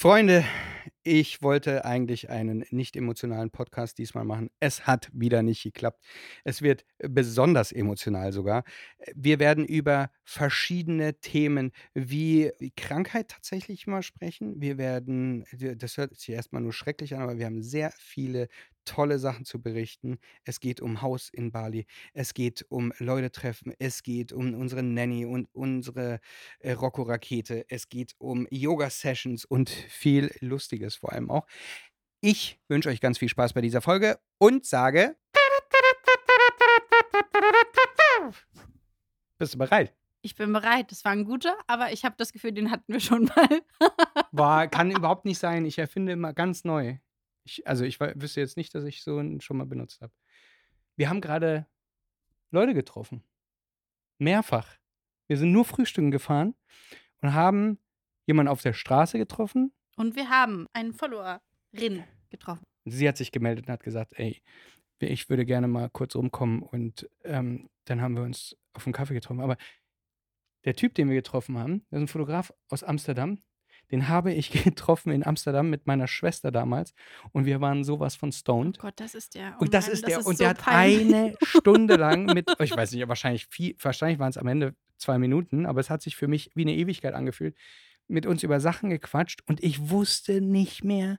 Freunde, ich wollte eigentlich einen nicht emotionalen Podcast diesmal machen. Es hat wieder nicht geklappt. Es wird besonders emotional sogar. Wir werden über verschiedene Themen wie Krankheit tatsächlich mal sprechen. Wir werden, das hört sich erstmal nur schrecklich an, aber wir haben sehr viele tolle Sachen zu berichten. Es geht um Haus in Bali, es geht um Leute treffen, es geht um unsere Nanny und unsere äh, Rocco-Rakete, es geht um Yoga-Sessions und viel Lustiges vor allem auch. Ich wünsche euch ganz viel Spaß bei dieser Folge und sage. Bist du bereit? Ich bin bereit. Das war ein guter, aber ich habe das Gefühl, den hatten wir schon mal. Boah, kann überhaupt nicht sein. Ich erfinde immer ganz neu. Ich, also ich wüsste jetzt nicht, dass ich so einen schon mal benutzt habe. Wir haben gerade Leute getroffen. Mehrfach. Wir sind nur frühstücken gefahren und haben jemanden auf der Straße getroffen. Und wir haben einen Followerin getroffen. Sie hat sich gemeldet und hat gesagt, ey, ich würde gerne mal kurz rumkommen und ähm, dann haben wir uns auf einen Kaffee getroffen. Aber der Typ, den wir getroffen haben, der ist ein Fotograf aus Amsterdam, den habe ich getroffen in Amsterdam mit meiner Schwester damals und wir waren sowas von stoned. Oh Gott, das ist der. Oh und das Mann, ist der. Das ist und so der hat peinlich. eine Stunde lang mit, ich weiß nicht, wahrscheinlich viel, wahrscheinlich waren es am Ende zwei Minuten, aber es hat sich für mich wie eine Ewigkeit angefühlt, mit uns über Sachen gequatscht und ich wusste nicht mehr,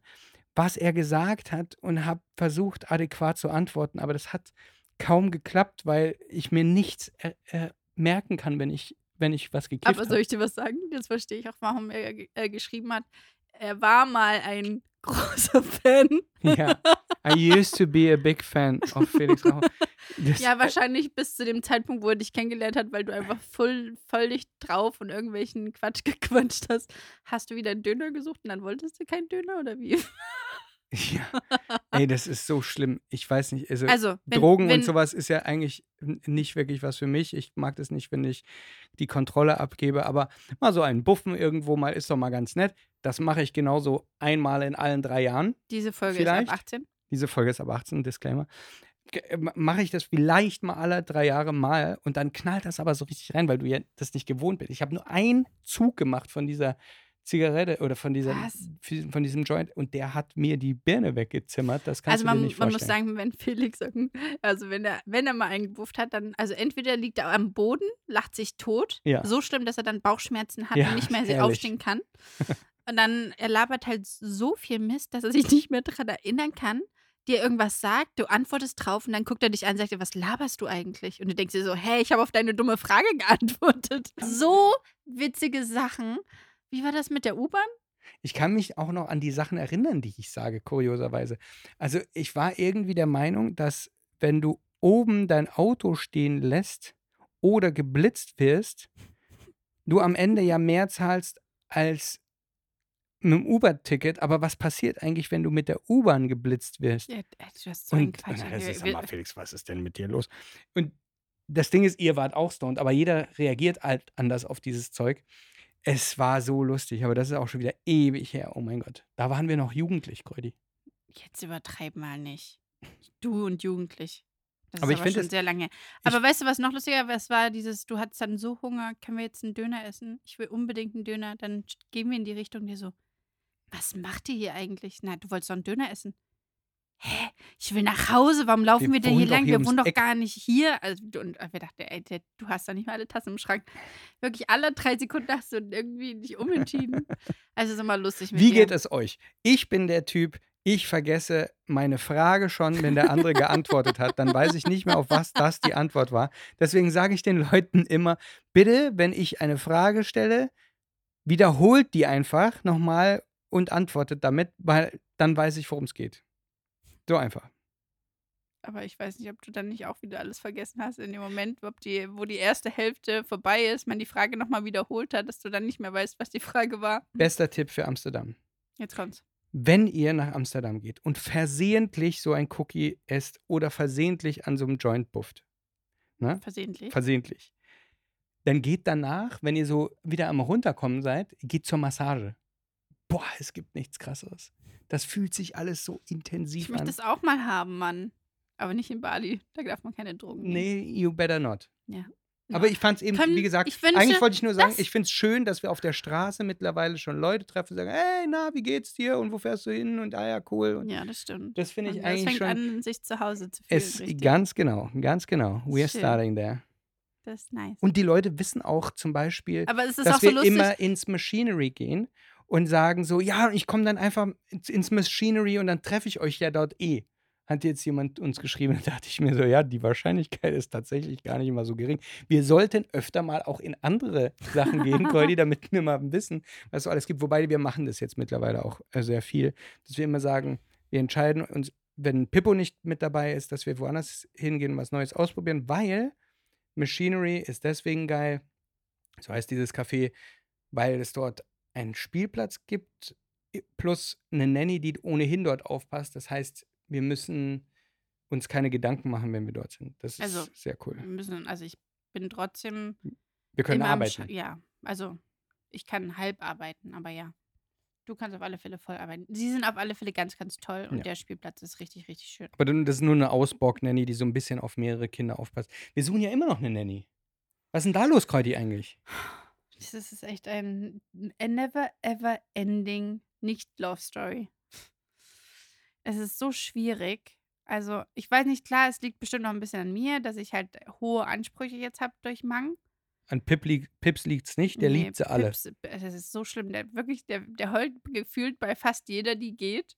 was er gesagt hat und habe versucht, adäquat zu antworten, aber das hat kaum geklappt, weil ich mir nichts äh, äh, merken kann, wenn ich wenn ich was gekifft habe. Aber soll ich dir was sagen? Jetzt verstehe ich auch, warum er äh, geschrieben hat. Er war mal ein großer Fan. Ja. I used to be a big fan of Felix Rauch. ja, wahrscheinlich bis zu dem Zeitpunkt, wo er dich kennengelernt hat, weil du einfach voll, völlig drauf und irgendwelchen Quatsch gequatscht hast. Hast du wieder einen Döner gesucht und dann wolltest du keinen Döner oder wie? Ja. Ey, das ist so schlimm. Ich weiß nicht. Also, also wenn, Drogen wenn, und sowas ist ja eigentlich nicht wirklich was für mich. Ich mag das nicht, wenn ich die Kontrolle abgebe. Aber mal so einen Buffen irgendwo mal ist doch mal ganz nett. Das mache ich genauso einmal in allen drei Jahren. Diese Folge vielleicht. ist ab 18. Diese Folge ist ab 18, Disclaimer. Äh, mache ich das vielleicht mal alle drei Jahre mal und dann knallt das aber so richtig rein, weil du ja das nicht gewohnt bist. Ich habe nur einen Zug gemacht von dieser Zigarette oder von, dieser, von diesem Joint und der hat mir die Birne weggezimmert. Das kannst also man, du dir nicht vorstellen. man muss sagen, wenn Felix, also wenn er, wenn er mal eingebufft hat, dann, also entweder liegt er am Boden, lacht sich tot, ja. so schlimm, dass er dann Bauchschmerzen hat ja, und nicht mehr herrlich. aufstehen kann. und dann, er labert halt so viel Mist, dass er sich nicht mehr daran erinnern kann dir irgendwas sagt, du antwortest drauf und dann guckt er dich an und sagt dir, was laberst du eigentlich? Und du denkst dir so, hey, ich habe auf deine dumme Frage geantwortet. So witzige Sachen. Wie war das mit der U-Bahn? Ich kann mich auch noch an die Sachen erinnern, die ich sage, kurioserweise. Also ich war irgendwie der Meinung, dass wenn du oben dein Auto stehen lässt oder geblitzt wirst, du am Ende ja mehr zahlst als mit dem Uber-Ticket. Aber was passiert eigentlich, wenn du mit der U-Bahn geblitzt wirst? Ja, das ist so ein Quatsch. Na, das ist, mal, Felix, was ist denn mit dir los? Und das Ding ist, ihr wart auch stoned, aber jeder reagiert halt anders auf dieses Zeug. Es war so lustig, aber das ist auch schon wieder ewig her. Oh mein Gott. Da waren wir noch jugendlich, Grödi. Jetzt übertreib mal nicht. Du und jugendlich. Das aber ist ich aber schon das, sehr lange. Aber weißt du, was noch lustiger war? Es war dieses, du hattest dann so Hunger, können wir jetzt einen Döner essen? Ich will unbedingt einen Döner. Dann gehen wir in die Richtung, der so, was macht ihr hier eigentlich? Na, du wolltest doch einen Döner essen hä, ich will nach Hause, warum laufen wir, wir denn hier lang? Hier wir wohnen doch Eck. gar nicht hier. Also, und wir dachten, ey, du hast doch nicht mal alle Tassen im Schrank. Wirklich alle drei Sekunden hast du irgendwie nicht umentschieden. Also ist immer lustig mit Wie dir. geht es euch? Ich bin der Typ, ich vergesse meine Frage schon, wenn der andere geantwortet hat. Dann weiß ich nicht mehr, auf was das die Antwort war. Deswegen sage ich den Leuten immer, bitte, wenn ich eine Frage stelle, wiederholt die einfach nochmal und antwortet damit, weil dann weiß ich, worum es geht. So einfach. Aber ich weiß nicht, ob du dann nicht auch wieder alles vergessen hast in dem Moment, ob die, wo die erste Hälfte vorbei ist, man die Frage nochmal wiederholt hat, dass du dann nicht mehr weißt, was die Frage war. Bester Tipp für Amsterdam. Jetzt kommt's. Wenn ihr nach Amsterdam geht und versehentlich so ein Cookie esst oder versehentlich an so einem Joint bufft. Ne? Versehentlich. Versehentlich. Dann geht danach, wenn ihr so wieder am Runterkommen seid, geht zur Massage. Boah, es gibt nichts krasseres. Das fühlt sich alles so intensiv ich an. Ich möchte das auch mal haben, Mann. Aber nicht in Bali. Da darf man keine Drogen nehmen. Nee, you better not. Ja. Aber ich fand es eben, Können- wie gesagt, wünsche, eigentlich wollte ich nur sagen, ich finde es schön, dass wir auf der Straße mittlerweile schon Leute treffen und sagen, hey, na, wie geht's dir und wo fährst du hin und ah ja, cool. Und Ja, das stimmt. das finde ich Und eigentlich das fängt schon. an, sich zu Hause zu fühlen. Es, richtig. ganz genau, ganz genau. We are Schön. starting there. Das ist nice. Und die Leute wissen auch zum Beispiel, es dass so wir lustig. immer ins Machinery gehen und sagen so, ja, ich komme dann einfach ins, Machinery und dann treffe ich euch ja dort eh. Hat jetzt jemand uns geschrieben, da dachte ich mir so, ja, die Wahrscheinlichkeit ist tatsächlich gar nicht immer so gering. Wir sollten öfter mal auch in andere Sachen gehen, Cordy, damit wir mal wissen, was so alles gibt. Wobei wir machen das jetzt mittlerweile auch äh, sehr viel, dass wir immer sagen, wir entscheiden uns, wenn Pippo nicht mit dabei ist, dass wir woanders hingehen und was Neues ausprobieren, weil Machinery ist deswegen geil, so heißt dieses Café, weil es dort einen Spielplatz gibt plus eine Nanny, die ohnehin dort aufpasst. Das heißt, wir müssen uns keine Gedanken machen, wenn wir dort sind. Das ist Also, sehr cool. Wir müssen, also ich bin trotzdem Wir können arbeiten. Sch- Ja, also ich kann halb arbeiten, aber ja. Du kannst auf alle Fälle voll arbeiten. Sie sind auf alle Fälle ganz, ganz toll und Ja. der Spielplatz ist richtig, richtig schön. Aber das ist nur eine Ausborg-Nanny, die so ein bisschen auf mehrere Kinder aufpasst. Wir suchen ja immer noch eine Nanny. Was ist denn da los, Kräuti, eigentlich? Das ist echt ein a never ever ending Nicht-Love-Story. Es ist so schwierig. Also, ich weiß nicht, klar, es liegt bestimmt noch ein bisschen an mir, dass ich halt hohe Ansprüche jetzt habe durch Mang. An Pip lieg, Pips liegt es nicht, der Nee, liebt sie alle. Pips, das ist so schlimm. Der wirklich, der, der heult gefühlt bei fast jeder, die geht.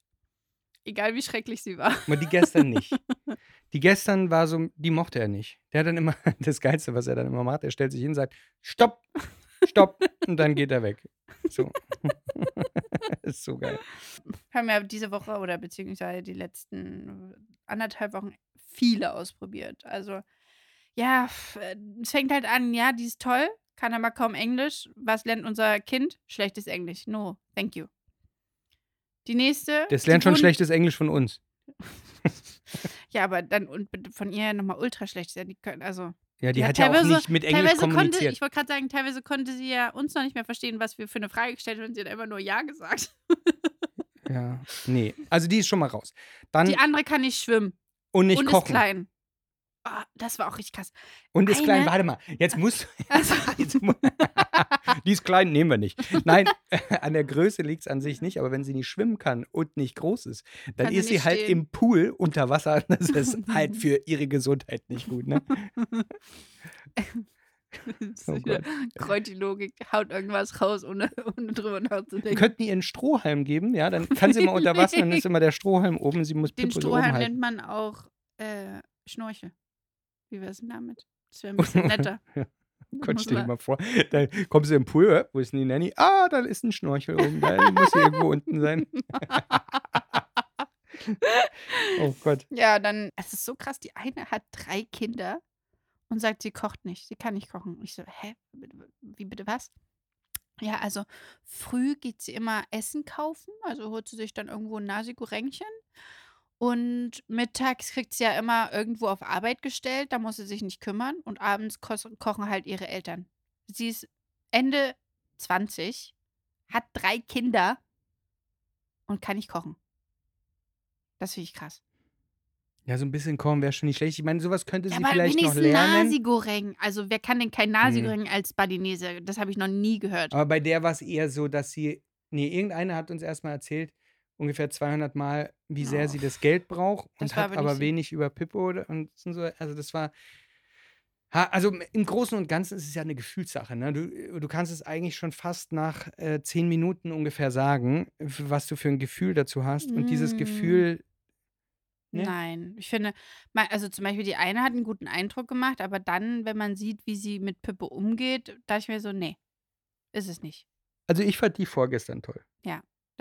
Egal wie schrecklich sie war. Aber die gestern nicht. Die gestern war so, die mochte er nicht. Der hat dann immer, das Geilste, was er dann immer macht, er stellt sich hin und sagt, stopp, stopp, und dann geht er weg. So. ist so geil. haben ja diese Woche oder beziehungsweise die letzten anderthalb Wochen viele ausprobiert. Also, ja, äh, es fängt halt an, ja, die ist toll, kann aber kaum Englisch. Was lernt unser Kind? Schlechtes Englisch. No, thank you. Die nächste. Das lernt schon schlechtes Englisch von uns. Ja, aber dann und von ihr nochmal ultra schlecht. Die können, also, Ja, die, Die hat ja auch nicht mit Englisch teilweise konnte, kommuniziert. ich wollte gerade sagen, teilweise konnte sie ja uns noch nicht mehr verstehen, was wir für eine Frage gestellt haben sie hat einfach nur Ja gesagt. Ja, nee. Also die ist schon mal raus. Dann Die andere kann nicht schwimmen und nicht und ist kochen. klein. Ah, das war auch richtig krass. Und ist klein, Eine- warte mal. Jetzt musst Also, Jetzt mu- Die ist klein, nehmen wir nicht. Nein, an der Größe liegt es an sich nicht, aber wenn sie nicht schwimmen kann und nicht groß ist, dann Kann sie ist sie nicht halt stehen. im Pool unter Wasser. Das ist halt für ihre Gesundheit nicht gut, ne? Oh Kräuti-Logik, haut irgendwas raus, ohne, ohne drüber Wir nachzudenken. könnten ihr einen Strohhalm geben, ja, dann kann sie mal unter Wasser, dann ist immer der Strohhalm oben, sie muss Den oben Strohhalm nennt man auch äh, Schnorchel. Wie wär's denn damit? Das wäre ein bisschen netter. Gott, muss stell dir mal vor, dann kommst du im Pool, äh, wo ist denn die Nanny? Ah, da ist ein Schnorchel oben, da muss sie irgendwo unten sein. Oh Gott. Ja, dann, es ist so krass, die eine hat drei Kinder und sagt, sie kocht nicht, sie kann nicht kochen. Ich so, hä? Wie bitte was? Ja, also früh geht sie immer Essen kaufen, also holt sie sich dann irgendwo ein Nasi-Gorengchen. Und mittags kriegt sie ja immer irgendwo auf Arbeit gestellt, da muss sie sich nicht kümmern. Und abends kos- kochen halt ihre Eltern. Sie ist Ende 20, hat drei Kinder und kann nicht kochen. Das finde ich krass. Ja, so ein bisschen kochen wäre schon nicht schlecht. Ich meine, sowas könnte sie Ja, aber vielleicht noch lernen. Nasi-Goreng. Also wer kann denn kein Nasi-Goreng als Balinese? Das habe ich noch nie gehört. Aber bei der war es eher so, dass sie, nee, irgendeine hat uns erstmal erzählt, ungefähr 200 Mal, wie sehr Oh. sie das Geld braucht Das und hat aber wenig über Pippo oder- und so. Also das war, also im Großen und Ganzen ist es ja eine Gefühlssache. Ne? Du, du kannst es eigentlich schon fast nach äh, zehn Minuten ungefähr sagen, was du für ein Gefühl dazu hast. Und dieses Mm. Gefühl, ne? Nein, ich finde, also zum Beispiel die eine hat einen guten Eindruck gemacht, aber dann, wenn man sieht, wie sie mit Pippo umgeht, dachte ich mir so, nee, ist es nicht. also ich fand die vorgestern toll.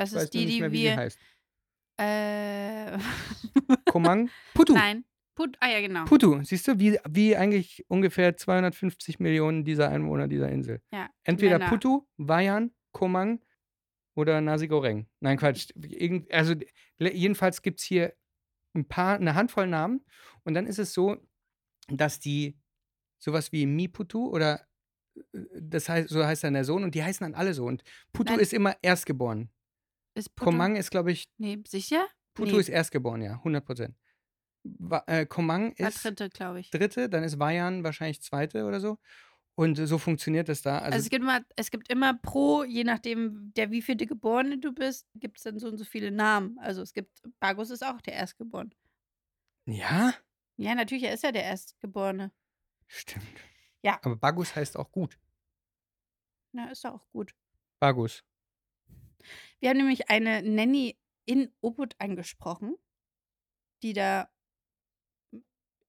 Das ist die, die mehr, wir. heißt. Äh, Komang? Putu. Nein. Put, ah ja, genau. Putu, siehst du, wie, wie eigentlich ungefähr 250 Millionen dieser Einwohner dieser Insel. Ja, Entweder Männer. Putu, Wayan, Komang oder Nasi Goreng. Nein, Quatsch. Irgend, also jedenfalls gibt es hier ein paar, eine Handvoll Namen und dann ist es so, dass die sowas wie Miputu oder äh, das heißt, so heißt dann der Sohn und die heißen dann alle so. Und Putu Nein. ist immer erstgeboren. Ist Putu? Komang ist, glaube ich, Nee, sicher? Putu Nee. ist erstgeboren, ja, 100 Prozent. Äh, Komang War ist dritte, glaube ich. dritte, dann ist Wayan wahrscheinlich zweite oder so. Und so funktioniert das da. Also Also, es gibt immer, es gibt immer pro, je nachdem, der wievielte Geborene du bist, gibt es dann so und so viele Namen. Also es gibt, Bagus ist auch der Erstgeborene. ja, Ja, natürlich, er ist ja der Erstgeborene. stimmt. Ja. Aber Bagus heißt auch gut. Na, ist auch gut. Bagus. Wir haben nämlich eine Nanny in Ubud angesprochen, die da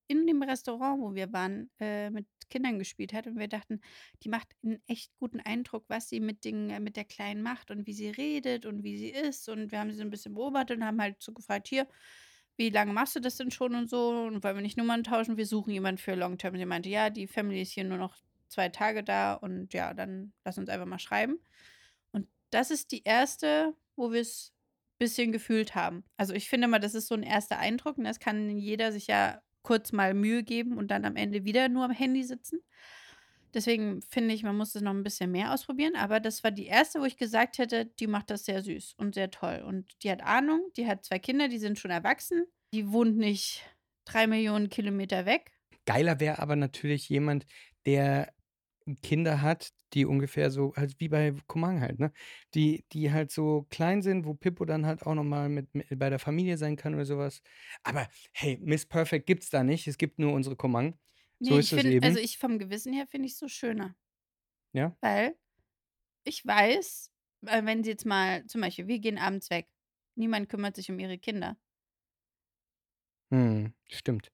in dem Restaurant, wo wir waren, äh, mit Kindern gespielt hat. Und wir dachten, die macht einen echt guten Eindruck, was sie mit, den, äh, mit der Kleinen macht und wie sie redet und wie sie ist. Und wir haben sie so ein bisschen beobachtet und haben halt so gefragt, hier, wie lange machst du das denn schon und so? Und wollen wir nicht Nummern tauschen? Wir suchen jemanden für Long Term. Sie meinte, ja, die Family ist hier nur noch zwei Tage da und ja, dann lass uns einfach mal schreiben. Das ist die erste, wo wir es ein bisschen gefühlt haben. Also ich finde mal, das ist so ein erster Eindruck und das kann jeder sich ja kurz mal Mühe geben und dann am Ende wieder nur am Handy sitzen. Deswegen finde ich, man muss es noch ein bisschen mehr ausprobieren. Aber das war die erste, wo ich gesagt hätte, die macht das sehr süß und sehr toll. Und die hat Ahnung, die hat zwei Kinder, die sind schon erwachsen. Die wohnt nicht drei Millionen Kilometer weg. Geiler wäre aber natürlich jemand, der Kinder hat, die ungefähr so, halt wie bei Komang halt, ne? Die, die halt so klein sind, wo Pippo dann halt auch nochmal mit, mit bei der Familie sein kann oder sowas. Aber hey, Miss Perfect gibt's da nicht. Es gibt nur unsere Komang. So Nee, ist ich es finde, eben. also ich vom Gewissen her finde ich es so schöner. Ja? Weil ich weiß, äh, wenn sie jetzt mal, zum Beispiel, wir gehen abends weg. Niemand kümmert sich um ihre Kinder. Hm, stimmt.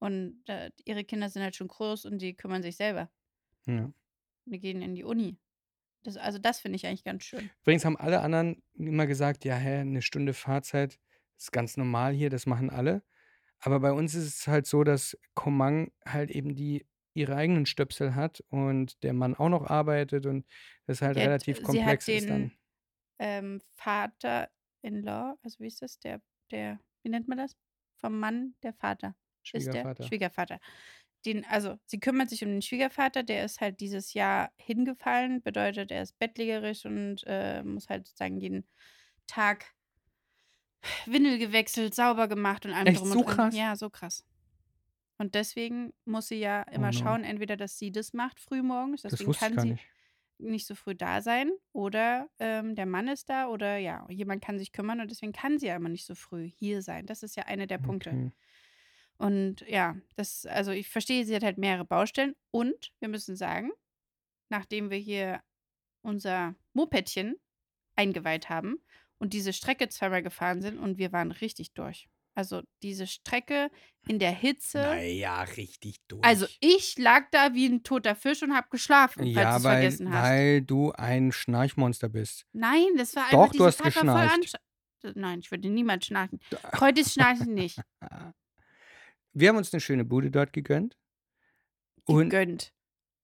Und äh, ihre Kinder sind halt schon groß und die kümmern sich selber. Ja. Wir gehen in die Uni. Das, also das finde ich eigentlich ganz schön. Übrigens haben alle anderen immer gesagt, ja, hä, eine Stunde Fahrzeit ist ganz normal hier, das machen alle. Aber bei uns ist es halt so, dass Komang halt eben die ihre eigenen Stöpsel hat und der Mann auch noch arbeitet und das halt hat- relativ sie hat komplex ist den- dann. Ähm, Vater-in-law, also wie ist das? Der, der, wie nennt man das? Vom Mann, der Vater. Ist der Schwiegervater. Den, also sie kümmert sich um den Schwiegervater, der ist halt dieses Jahr hingefallen, bedeutet, er ist bettlägerisch und äh, muss halt sozusagen jeden Tag Windel gewechselt, sauber gemacht und allem Echt drum so und dran. krass? Ja, so krass. Und deswegen muss sie ja Oh immer no. schauen, entweder, dass sie das macht frühmorgens, Das deswegen kann sie nicht. nicht so früh da sein oder ähm, der Mann ist da oder ja, jemand kann sich kümmern und deswegen kann sie ja immer nicht so früh hier sein. Das ist ja einer der Punkte. Okay. Und ja, das, also ich verstehe, sie hat halt mehrere Baustellen und wir müssen sagen, nachdem wir hier unser Mopedchen eingeweiht haben und diese Strecke zweimal gefahren sind und wir waren richtig durch. Also diese Strecke in der Hitze. Naja, richtig durch. Also ich lag da wie ein toter Fisch und habe geschlafen, falls ja, du es weil, vergessen hast. weil du ein Schnarchmonster bist. Nein, das war Doch, einfach du hast geschnarcht. Nein, ich würde niemals schnarchen. Heute ist Schnarchen nicht. Wir haben uns eine schöne Bude dort gegönnt. Und Gegönnt.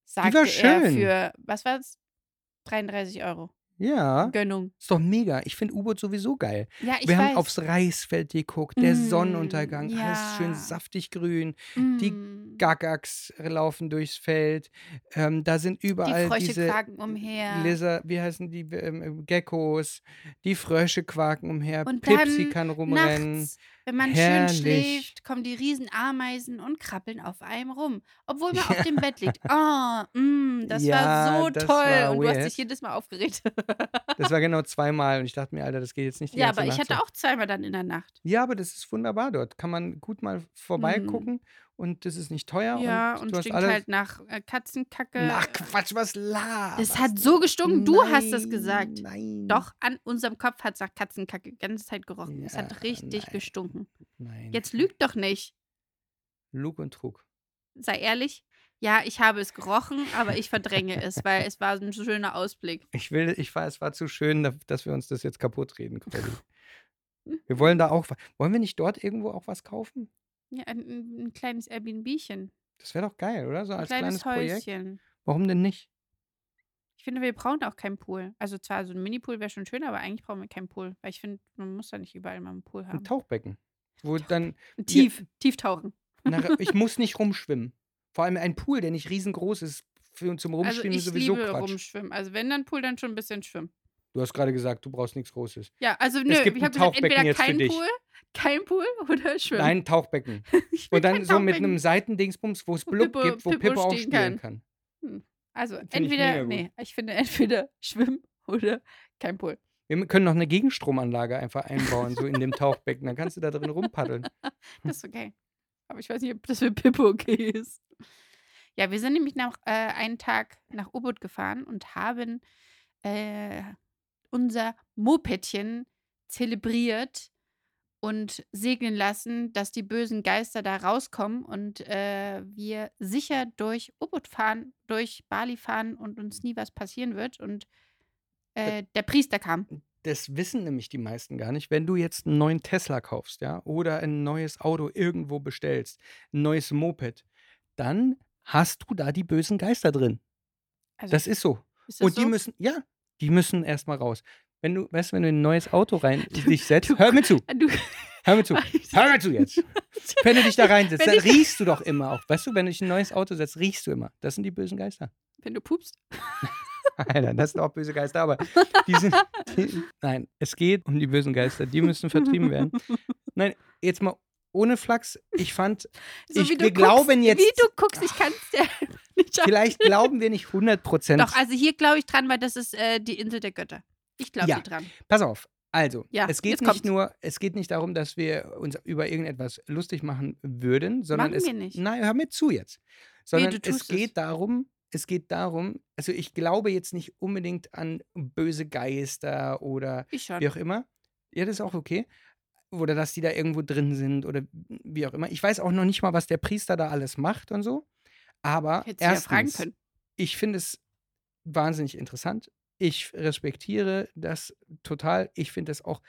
Sagte war er schön. für, was war's? 33 Euro. ja, Gönnung. ist doch mega. Ich finde U-Boot sowieso geil. Ja, ich Wir weiß. haben aufs Reisfeld geguckt, der Mm, Sonnenuntergang, alles schön ja. saftig grün. Mm. die Gagaks laufen durchs Feld. Ähm, da sind Die überall Frösche diese quaken umher. Lizard, wie heißen die ähm, Geckos? Die Frösche quaken umher. Und Pipsi kann rumrennen. Nachts, wenn man Herrlich. schön schläft, kommen die riesen Ameisen und krabbeln auf einem rum. Obwohl man auf dem Bett liegt. Oh, mm, das Ja, war so das toll. war und du hast dich jedes Mal aufgeregt. Das war genau zweimal und ich dachte mir, Alter, das geht jetzt nicht die ja, aber ich Nacht hatte so. auch zweimal dann in der Nacht. Ja, aber das ist wunderbar dort. Kann man gut mal vorbeigucken und das ist nicht teuer. Ja, und, und, du stinkt halt nach äh, Katzenkacke. Ach Quatsch, was laberst Es hat so gestunken, du hast das Nein, gesagt. Nein. Doch, an unserem Kopf hat es nach Katzenkacke die ganze Zeit gerochen. es Ja, hat richtig nein. gestunken. Nein. Jetzt lügt doch nicht. Lug und Trug. Sei ehrlich. Ja, ich habe es gerochen, aber ich verdränge es, weil es war ein schöner Ausblick. Ich will, ich war, es war zu schön, da- dass wir uns das jetzt kaputt reden, Cordy. Wir wollen da auch, wollen wir nicht dort irgendwo auch was kaufen? Ja, ein, ein ein kleines Airbnbchen. Das wäre doch geil, oder? So Ein als kleines kleines Projekt. Häuschen. Warum denn nicht? Ich finde, wir brauchen auch keinen Pool. Also zwar so ein Mini-Pool wäre schon schön, aber eigentlich brauchen wir keinen Pool. Weil ich finde, man muss da nicht überall mal einen Pool Ein haben. Tauchbecken. Wo dann, Tief, tief tauchen. nach, ich muss nicht rumschwimmen. Vor allem ein Pool, der nicht riesengroß ist, für, zum Also Rumschwimmen ich sowieso liebe Quatsch. rumschwimmen. Also wenn dann Pool, dann schon ein bisschen schwimmen. Du hast gerade gesagt, du brauchst nichts Großes. Ja, also nö, Es gibt ich habe gesagt, entweder kein. Pool, kein Pool oder Schwimmen. Nein, ein Tauchbecken. Ich Und dann so mit einem Seitendingsbums, wo es Blub Pippo- gibt, wo Pippo Pippo auch spielen kann. kann. Also Find ich entweder, gut. nee, ich finde entweder Schwimmen oder kein Pool. Wir können noch eine Gegenstromanlage einfach einbauen, so in dem Tauchbecken. Dann kannst du da drin rumpaddeln. Das ist okay. Aber ich weiß nicht, ob das für Pippo okay ist. Ja, wir sind nämlich nach äh, einen Tag nach U-Boot gefahren und haben äh, unser Mopedchen zelebriert und segnen lassen, dass die bösen Geister da rauskommen und äh, wir sicher durch U-Boot fahren, durch Bali fahren und uns nie was passieren wird. Und äh, der Priester kam. Das wissen nämlich die meisten gar nicht. Wenn du jetzt einen neuen Tesla kaufst, ja, oder ein neues Auto irgendwo bestellst, ein neues Moped, dann hast du da die bösen Geister drin. Also, Das ist so. ist das Und die so? müssen, ja, die müssen erstmal raus. Wenn du, weißt du, wenn du in ein neues Auto rein Du- dich setzt, du- hör mir zu, Du, hör mir zu, hör mir zu jetzt. Wenn du dich da reinsetzt, dann riechst du doch immer auch. Weißt du, wenn du dich in ein neues Auto setzt, riechst du immer. Das sind die bösen Geister. wenn du pupst. Alter, das sind auch böse Geister, aber die sind. Die, nein, es geht um die bösen Geister. Die müssen vertrieben werden. Nein, jetzt mal ohne Flachs. Ich fand, So ich, wie du wir guckst, glauben jetzt. Wie du guckst, ich kann es dir nicht. Vielleicht glauben wir nicht 100 Prozent. Doch, also hier glaube ich dran, weil das ist äh, die Insel der Götter. Ich glaube Ja. hier dran. Pass auf. Also, Ja, es geht nicht kommt's. nur, es geht nicht darum, dass wir uns über irgendetwas lustig machen würden, sondern Machen es. wir nicht. Nein, hör mir zu jetzt. Sondern du es geht es. darum, es geht darum, also ich glaube jetzt nicht unbedingt an böse Geister oder wie auch immer. Ja, das ist auch okay. Oder dass die da irgendwo drin sind oder wie auch immer. Ich weiß auch noch nicht mal, was der Priester da alles macht und so. Aber ja erstens, können. ich finde es wahnsinnig interessant. Ich respektiere das total. Ich finde es auch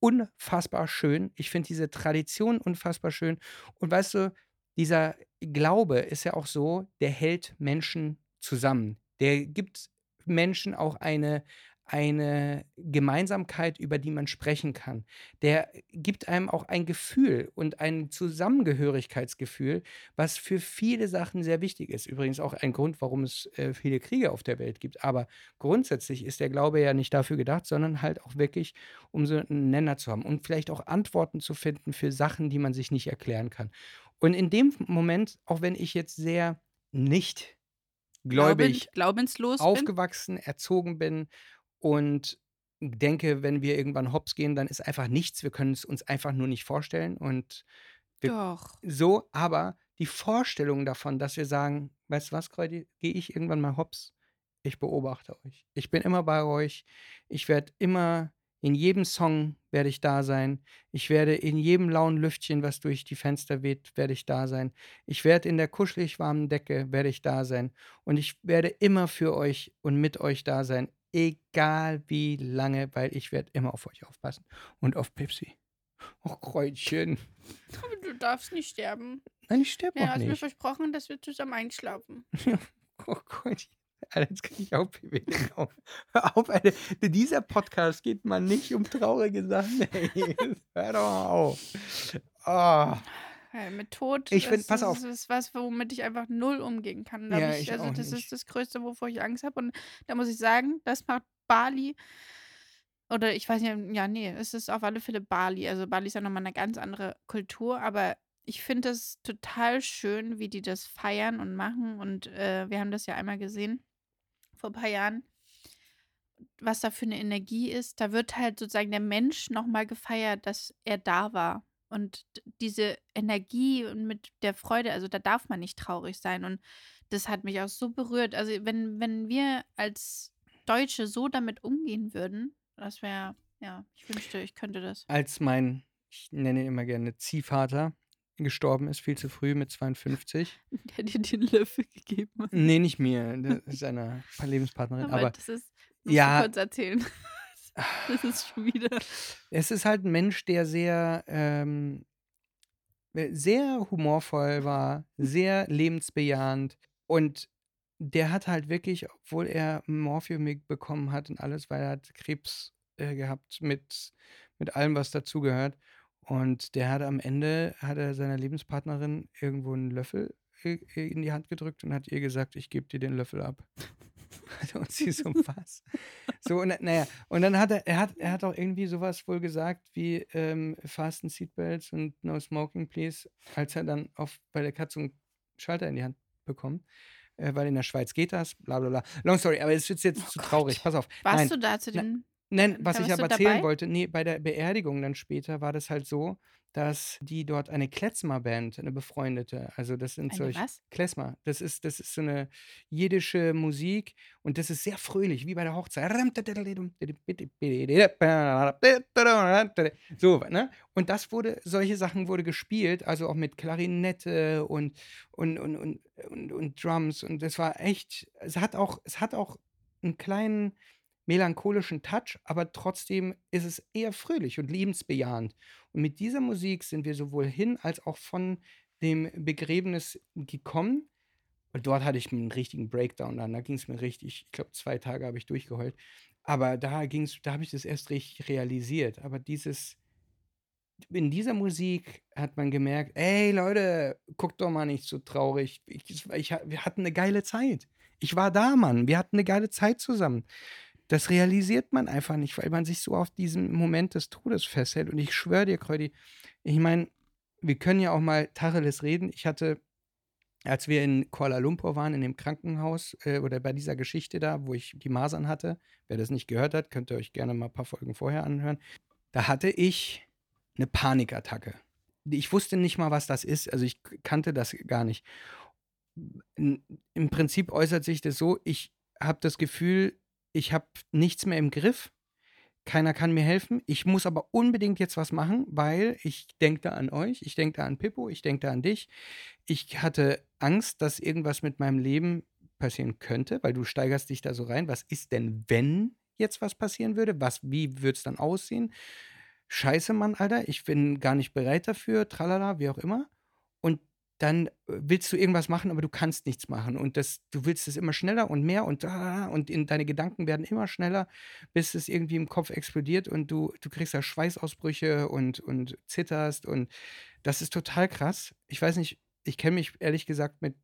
unfassbar schön. Ich finde diese Tradition unfassbar schön. Und weißt du, dieser Glaube ist ja auch so, der hält Menschen zusammen. Der gibt Menschen auch eine, eine Gemeinsamkeit, über die man sprechen kann. Der gibt einem auch ein Gefühl und ein Zusammengehörigkeitsgefühl, was für viele Sachen sehr wichtig ist. Übrigens auch ein Grund, warum es äh, viele Kriege auf der Welt gibt. Aber grundsätzlich ist der Glaube ja nicht dafür gedacht, sondern halt auch wirklich, um so einen Nenner zu haben und vielleicht auch Antworten zu finden für Sachen, die man sich nicht erklären kann. Und in dem Moment, auch wenn ich jetzt sehr nicht gläubig Glauben, glaubenslos bin. aufgewachsen, erzogen bin und denke, wenn wir irgendwann hops gehen, dann ist einfach nichts. Wir können es uns einfach nur nicht vorstellen. Und wir- Doch. so, aber die Vorstellung davon, dass wir sagen, weißt du was, Kräuti, gehe ich irgendwann mal hops, ich beobachte euch. Ich bin immer bei euch. Ich werde immer, in jedem Song werde ich da sein. Ich werde in jedem lauen Lüftchen, was durch die Fenster weht, werde ich da sein. Ich werde in der kuschelig warmen Decke, werde ich da sein. Und ich werde immer für euch und mit euch da sein, egal wie lange, weil ich werde immer auf euch aufpassen. Und auf Pepsi. Och, Kräutchen. Aber du darfst nicht sterben. Nein, ich sterbe Ja, noch hast mir nicht. versprochen, dass wir zusammen einschlafen. Oh Gott. Alter, jetzt krieg ich auch PW. Auf. Hör auf, Alter. Dieser Podcast geht mal nicht um traurige Sachen. Ey. Hör doch mal auf. Ah, Ja, mit Tod Ich find- ist, pass auf. ist, ist was, womit ich einfach null umgehen kann. Ja, ich, ich also das nicht. ist das Größte, wovor ich Angst habe. Und da muss ich sagen, das macht Bali. Oder ich weiß nicht, ja, nee, es ist auf alle Fälle Bali. Also Bali ist ja nochmal eine ganz andere Kultur, aber ich finde es total schön, wie die das feiern und machen. Und äh, wir haben das ja einmal gesehen vor ein paar Jahren, was da für eine Energie ist. Da wird halt sozusagen der Mensch nochmal gefeiert, dass er da war. Und diese Energie und mit der Freude, also da darf man nicht traurig sein. Und das hat mich auch so berührt. Also wenn, wenn wir als Deutsche so damit umgehen würden, das wäre, ja, ich wünschte, ich könnte das. als mein, ich nenne immer gerne Ziehvater, gestorben ist, viel zu früh mit 52. Der dir den Löffel gegeben hat. Nee, nicht mir, das ist eine Lebenspartnerin. Aber, Aber das ist, musst ja. du kurz erzählen. Das ist schon wieder. es ist halt ein Mensch, der sehr, ähm, sehr humorvoll war, sehr lebensbejahend und der hat halt wirklich, obwohl er Morphium bekommen hat und alles, weil er hat Krebs äh, gehabt mit, mit allem, was dazugehört. Und der hat am Ende, hat er seiner Lebenspartnerin irgendwo einen Löffel äh, in die Hand gedrückt und hat ihr gesagt, ich gebe dir den Löffel ab. und sie so, was? So, und naja, und dann hat er, er hat, er hat auch irgendwie sowas wohl gesagt wie ähm, Fasten Seatbelts und No Smoking, please, als er dann auf, bei der Katze einen Schalter in die Hand bekommt. Äh, weil in der Schweiz geht das, bla bla bla. Long story, aber es wird jetzt oh zu Gott. traurig. Pass auf. Warst Nein. du da zu dem? Nein, was ich aber erzählen dabei? wollte, nee, bei der Beerdigung dann später war das halt so, dass die dort eine Klezmer-Band, eine befreundete, also das sind solche was? Klezmer, das ist, das ist so eine jiddische Musik und das ist sehr fröhlich, wie bei der Hochzeit. So, ne? Und das wurde, solche Sachen wurde gespielt, also auch mit Klarinette und, und, und, und, und, und Drums und das war echt, es hat auch, es hat auch einen kleinen melancholischen Touch, aber trotzdem ist es eher fröhlich und lebensbejahend. Und mit dieser Musik sind wir sowohl hin als auch von dem Begräbnis gekommen. Und dort hatte ich einen richtigen Breakdown dann. Da ging es mir richtig, ich glaube, zwei Tage habe ich durchgeheult. Aber da ging's, da habe ich das erst richtig realisiert. Aber dieses, in dieser Musik hat man gemerkt, ey Leute, guckt doch mal nicht so traurig. Ich, ich, wir hatten eine geile Zeit. Ich war da, Mann. Wir hatten eine geile Zeit zusammen das realisiert man einfach nicht, weil man sich so auf diesen Moment des Todes festhält. Und ich schwöre dir, Krödi, ich meine, wir können ja auch mal Tacheles reden. Ich hatte, als wir in Kuala Lumpur waren, in dem Krankenhaus äh, oder bei dieser Geschichte da, wo ich die Masern hatte, wer das nicht gehört hat, könnt ihr euch gerne mal ein paar Folgen vorher anhören. Da hatte ich eine Panikattacke. Ich wusste nicht mal, was das ist. Also ich kannte das gar nicht. Im Prinzip äußert sich das so, ich habe das Gefühl, ich habe nichts mehr im Griff, keiner kann mir helfen, ich muss aber unbedingt jetzt was machen, weil ich denke da an euch, ich denke da an Pippo, ich denke da an dich. Ich hatte Angst, dass irgendwas mit meinem Leben passieren könnte, weil du steigerst dich da so rein. Was ist denn, wenn jetzt was passieren würde? Was, wie würde es dann aussehen? Scheiße, Mann, Alter, ich bin gar nicht bereit dafür, tralala, wie auch immer. Und dann äh, willst du irgendwas machen, aber du kannst nichts machen. Und das, du willst es immer schneller und mehr und da und in, deine Gedanken werden immer schneller, bis es irgendwie im Kopf explodiert und du, du kriegst da Schweißausbrüche und, und zitterst. Und das ist total krass. Ich weiß nicht, ich kenne mich ehrlich gesagt mit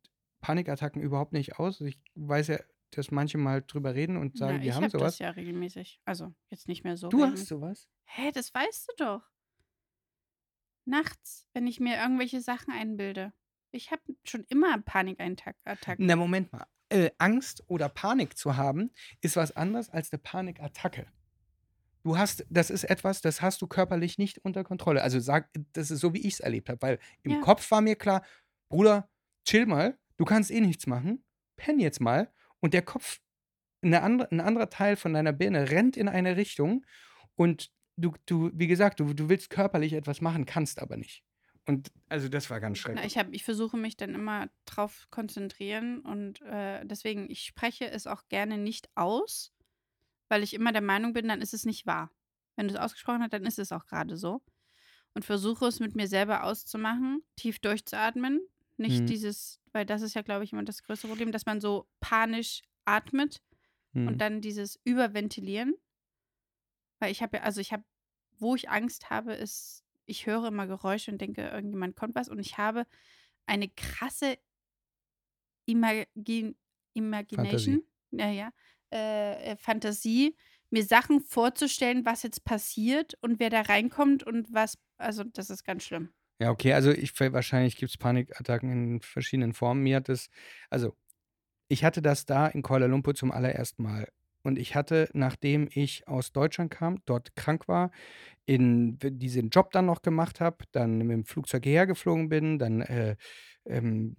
Panikattacken überhaupt nicht aus. Ich weiß ja, dass manche mal drüber reden und sagen, ja, wir haben hab sowas. Ich habe das ja regelmäßig. Also jetzt nicht mehr so. Du hast sowas? Hä, das weißt du doch. Nachts, wenn ich mir irgendwelche Sachen einbilde. Ich habe schon immer Panikattacken. Na, Moment mal. Äh, Angst oder Panik zu haben, ist was anderes als eine Panikattacke. Du hast, das ist etwas, das hast du körperlich nicht unter Kontrolle. Also sag, das ist so, wie ich es erlebt habe, weil im ja. Kopf war mir klar, Bruder, chill mal, du kannst eh nichts machen, penn jetzt mal. Und der Kopf, eine andre, ein anderer Teil von deiner Birne rennt in eine Richtung und du, du, wie gesagt, du, du willst körperlich etwas machen, kannst aber nicht. Und also das war ganz schrecklich. Na, ich, ich versuche mich dann immer drauf konzentrieren und äh, deswegen, ich spreche es auch gerne nicht aus, weil ich immer der Meinung bin, dann ist es nicht wahr. Wenn du es ausgesprochen hast, dann ist es auch gerade so. Und versuche es mit mir selber auszumachen, tief durchzuatmen. Nicht mhm. dieses, weil das ist ja, glaube ich, immer das größte Problem, dass man so panisch atmet mhm. und dann dieses Überventilieren. Weil ich habe ja, also ich habe, wo ich Angst habe, ist ich höre immer Geräusche und denke, irgendjemand kommt was. Und ich habe eine krasse Imagin Imagination, Fantasie. Ja, ja, äh, äh, Fantasie, mir Sachen vorzustellen, was jetzt passiert und wer da reinkommt und was, also das ist ganz schlimm. Ja, okay, also ich wahrscheinlich gibt es Panikattacken in verschiedenen Formen. Mir hat es, also ich hatte das da in Kuala Lumpur zum allerersten Mal. Und ich hatte, nachdem ich aus Deutschland kam, dort krank war, in diesen Job dann noch gemacht habe, dann mit dem Flugzeug hierher geflogen bin, dann äh, ähm,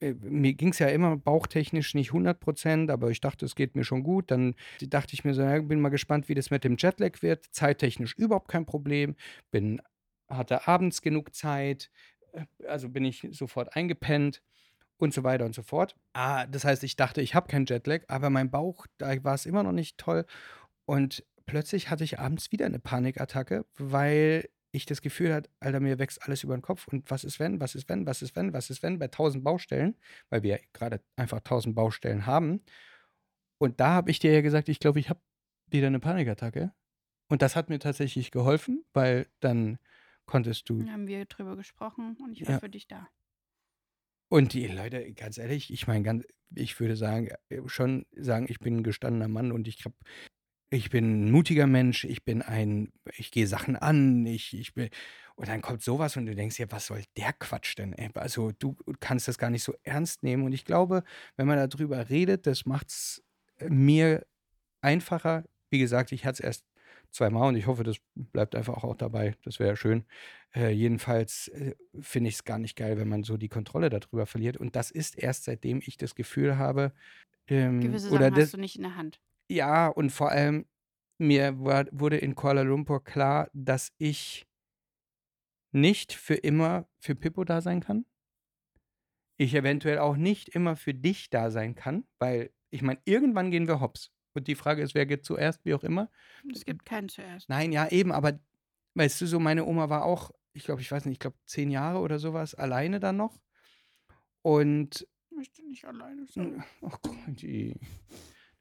äh, mir ging es ja immer bauchtechnisch nicht 100 Prozent, aber ich dachte, es geht mir schon gut. Dann dachte ich mir so, ja, bin mal gespannt, wie das mit dem Jetlag wird. Zeittechnisch überhaupt kein Problem. Bin, hatte abends genug Zeit, äh, also bin ich sofort eingepennt und so weiter und so fort. Ah, das heißt, ich dachte, ich habe keinen Jetlag, aber mein Bauch, da war es immer noch nicht toll. Und plötzlich hatte ich abends wieder eine Panikattacke, weil ich das Gefühl hatte, Alter, mir wächst alles über den Kopf. Und was ist wenn, was ist wenn, was ist wenn, was ist wenn, bei tausend Baustellen, weil wir gerade einfach tausend Baustellen haben. Und da habe ich dir ja gesagt, ich glaube, ich habe wieder eine Panikattacke. Und das hat mir tatsächlich geholfen, weil dann konntest du. Dann haben wir drüber gesprochen und ich war ja. für dich da. Und die Leute, ganz ehrlich, ich meine, ich würde sagen, äh, schon sagen, ich bin ein gestandener Mann und ich habe ich bin ein mutiger Mensch, ich bin ein ich gehe Sachen an, ich ich bin und dann kommt sowas und du denkst dir: „Was soll der Quatsch denn, ey?“ Also, du kannst das gar nicht so ernst nehmen und ich glaube, wenn man darüber redet, das macht's, äh, mir einfacher. Wie gesagt, ich hatte es erst zweimal und ich hoffe, das bleibt einfach auch dabei. Das wäre ja schön. Äh, jedenfalls, äh, finde ich es gar nicht geil, wenn man so die Kontrolle darüber verliert und das ist erst seitdem ich das Gefühl habe, ähm, Gewisse oder Sachen das hast du nicht in der Hand. Ja, und vor allem, mir war wurde in Kuala Lumpur klar, dass ich nicht für immer für Pippo da sein kann. Ich eventuell auch nicht immer für dich da sein kann, weil ich meine, irgendwann gehen wir hops. Und die Frage ist, wer geht zuerst, wie auch immer. Es gibt keinen zuerst. Nein, ja, eben, aber weißt du, so meine Oma war auch, ich glaube, ich weiß nicht, ich glaube, zehn Jahre oder sowas alleine dann noch. Und. Ich möchte nicht alleine sein. Ach Gott,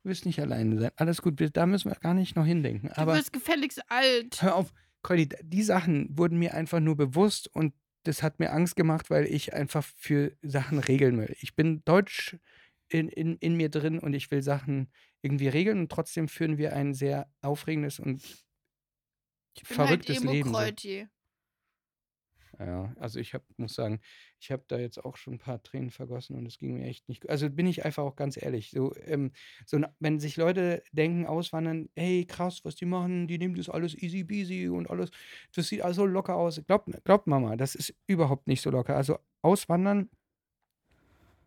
du wirst nicht alleine sein. Alles gut, da müssen wir gar nicht noch hindenken. Aber du wirst gefälligst alt. Hör auf, Conny, die Sachen wurden mir einfach nur bewusst und das hat mir Angst gemacht, weil ich einfach für Sachen regeln will. Ich bin deutsch in, in, in mir drin und ich will Sachen irgendwie regeln und trotzdem führen wir ein sehr aufregendes und ich bin halt verrücktes halt Leben. So. Ja, also ich hab, muss sagen, ich habe da jetzt auch schon ein paar Tränen vergossen und es ging mir echt nicht. Also bin ich einfach auch ganz ehrlich. So, ähm, so, wenn sich Leute denken, auswandern, hey, krass, was die machen, die nehmen das alles easy peasy und alles, das sieht also locker aus. Glaubt, glaubt Mama, das ist überhaupt nicht so locker. Also auswandern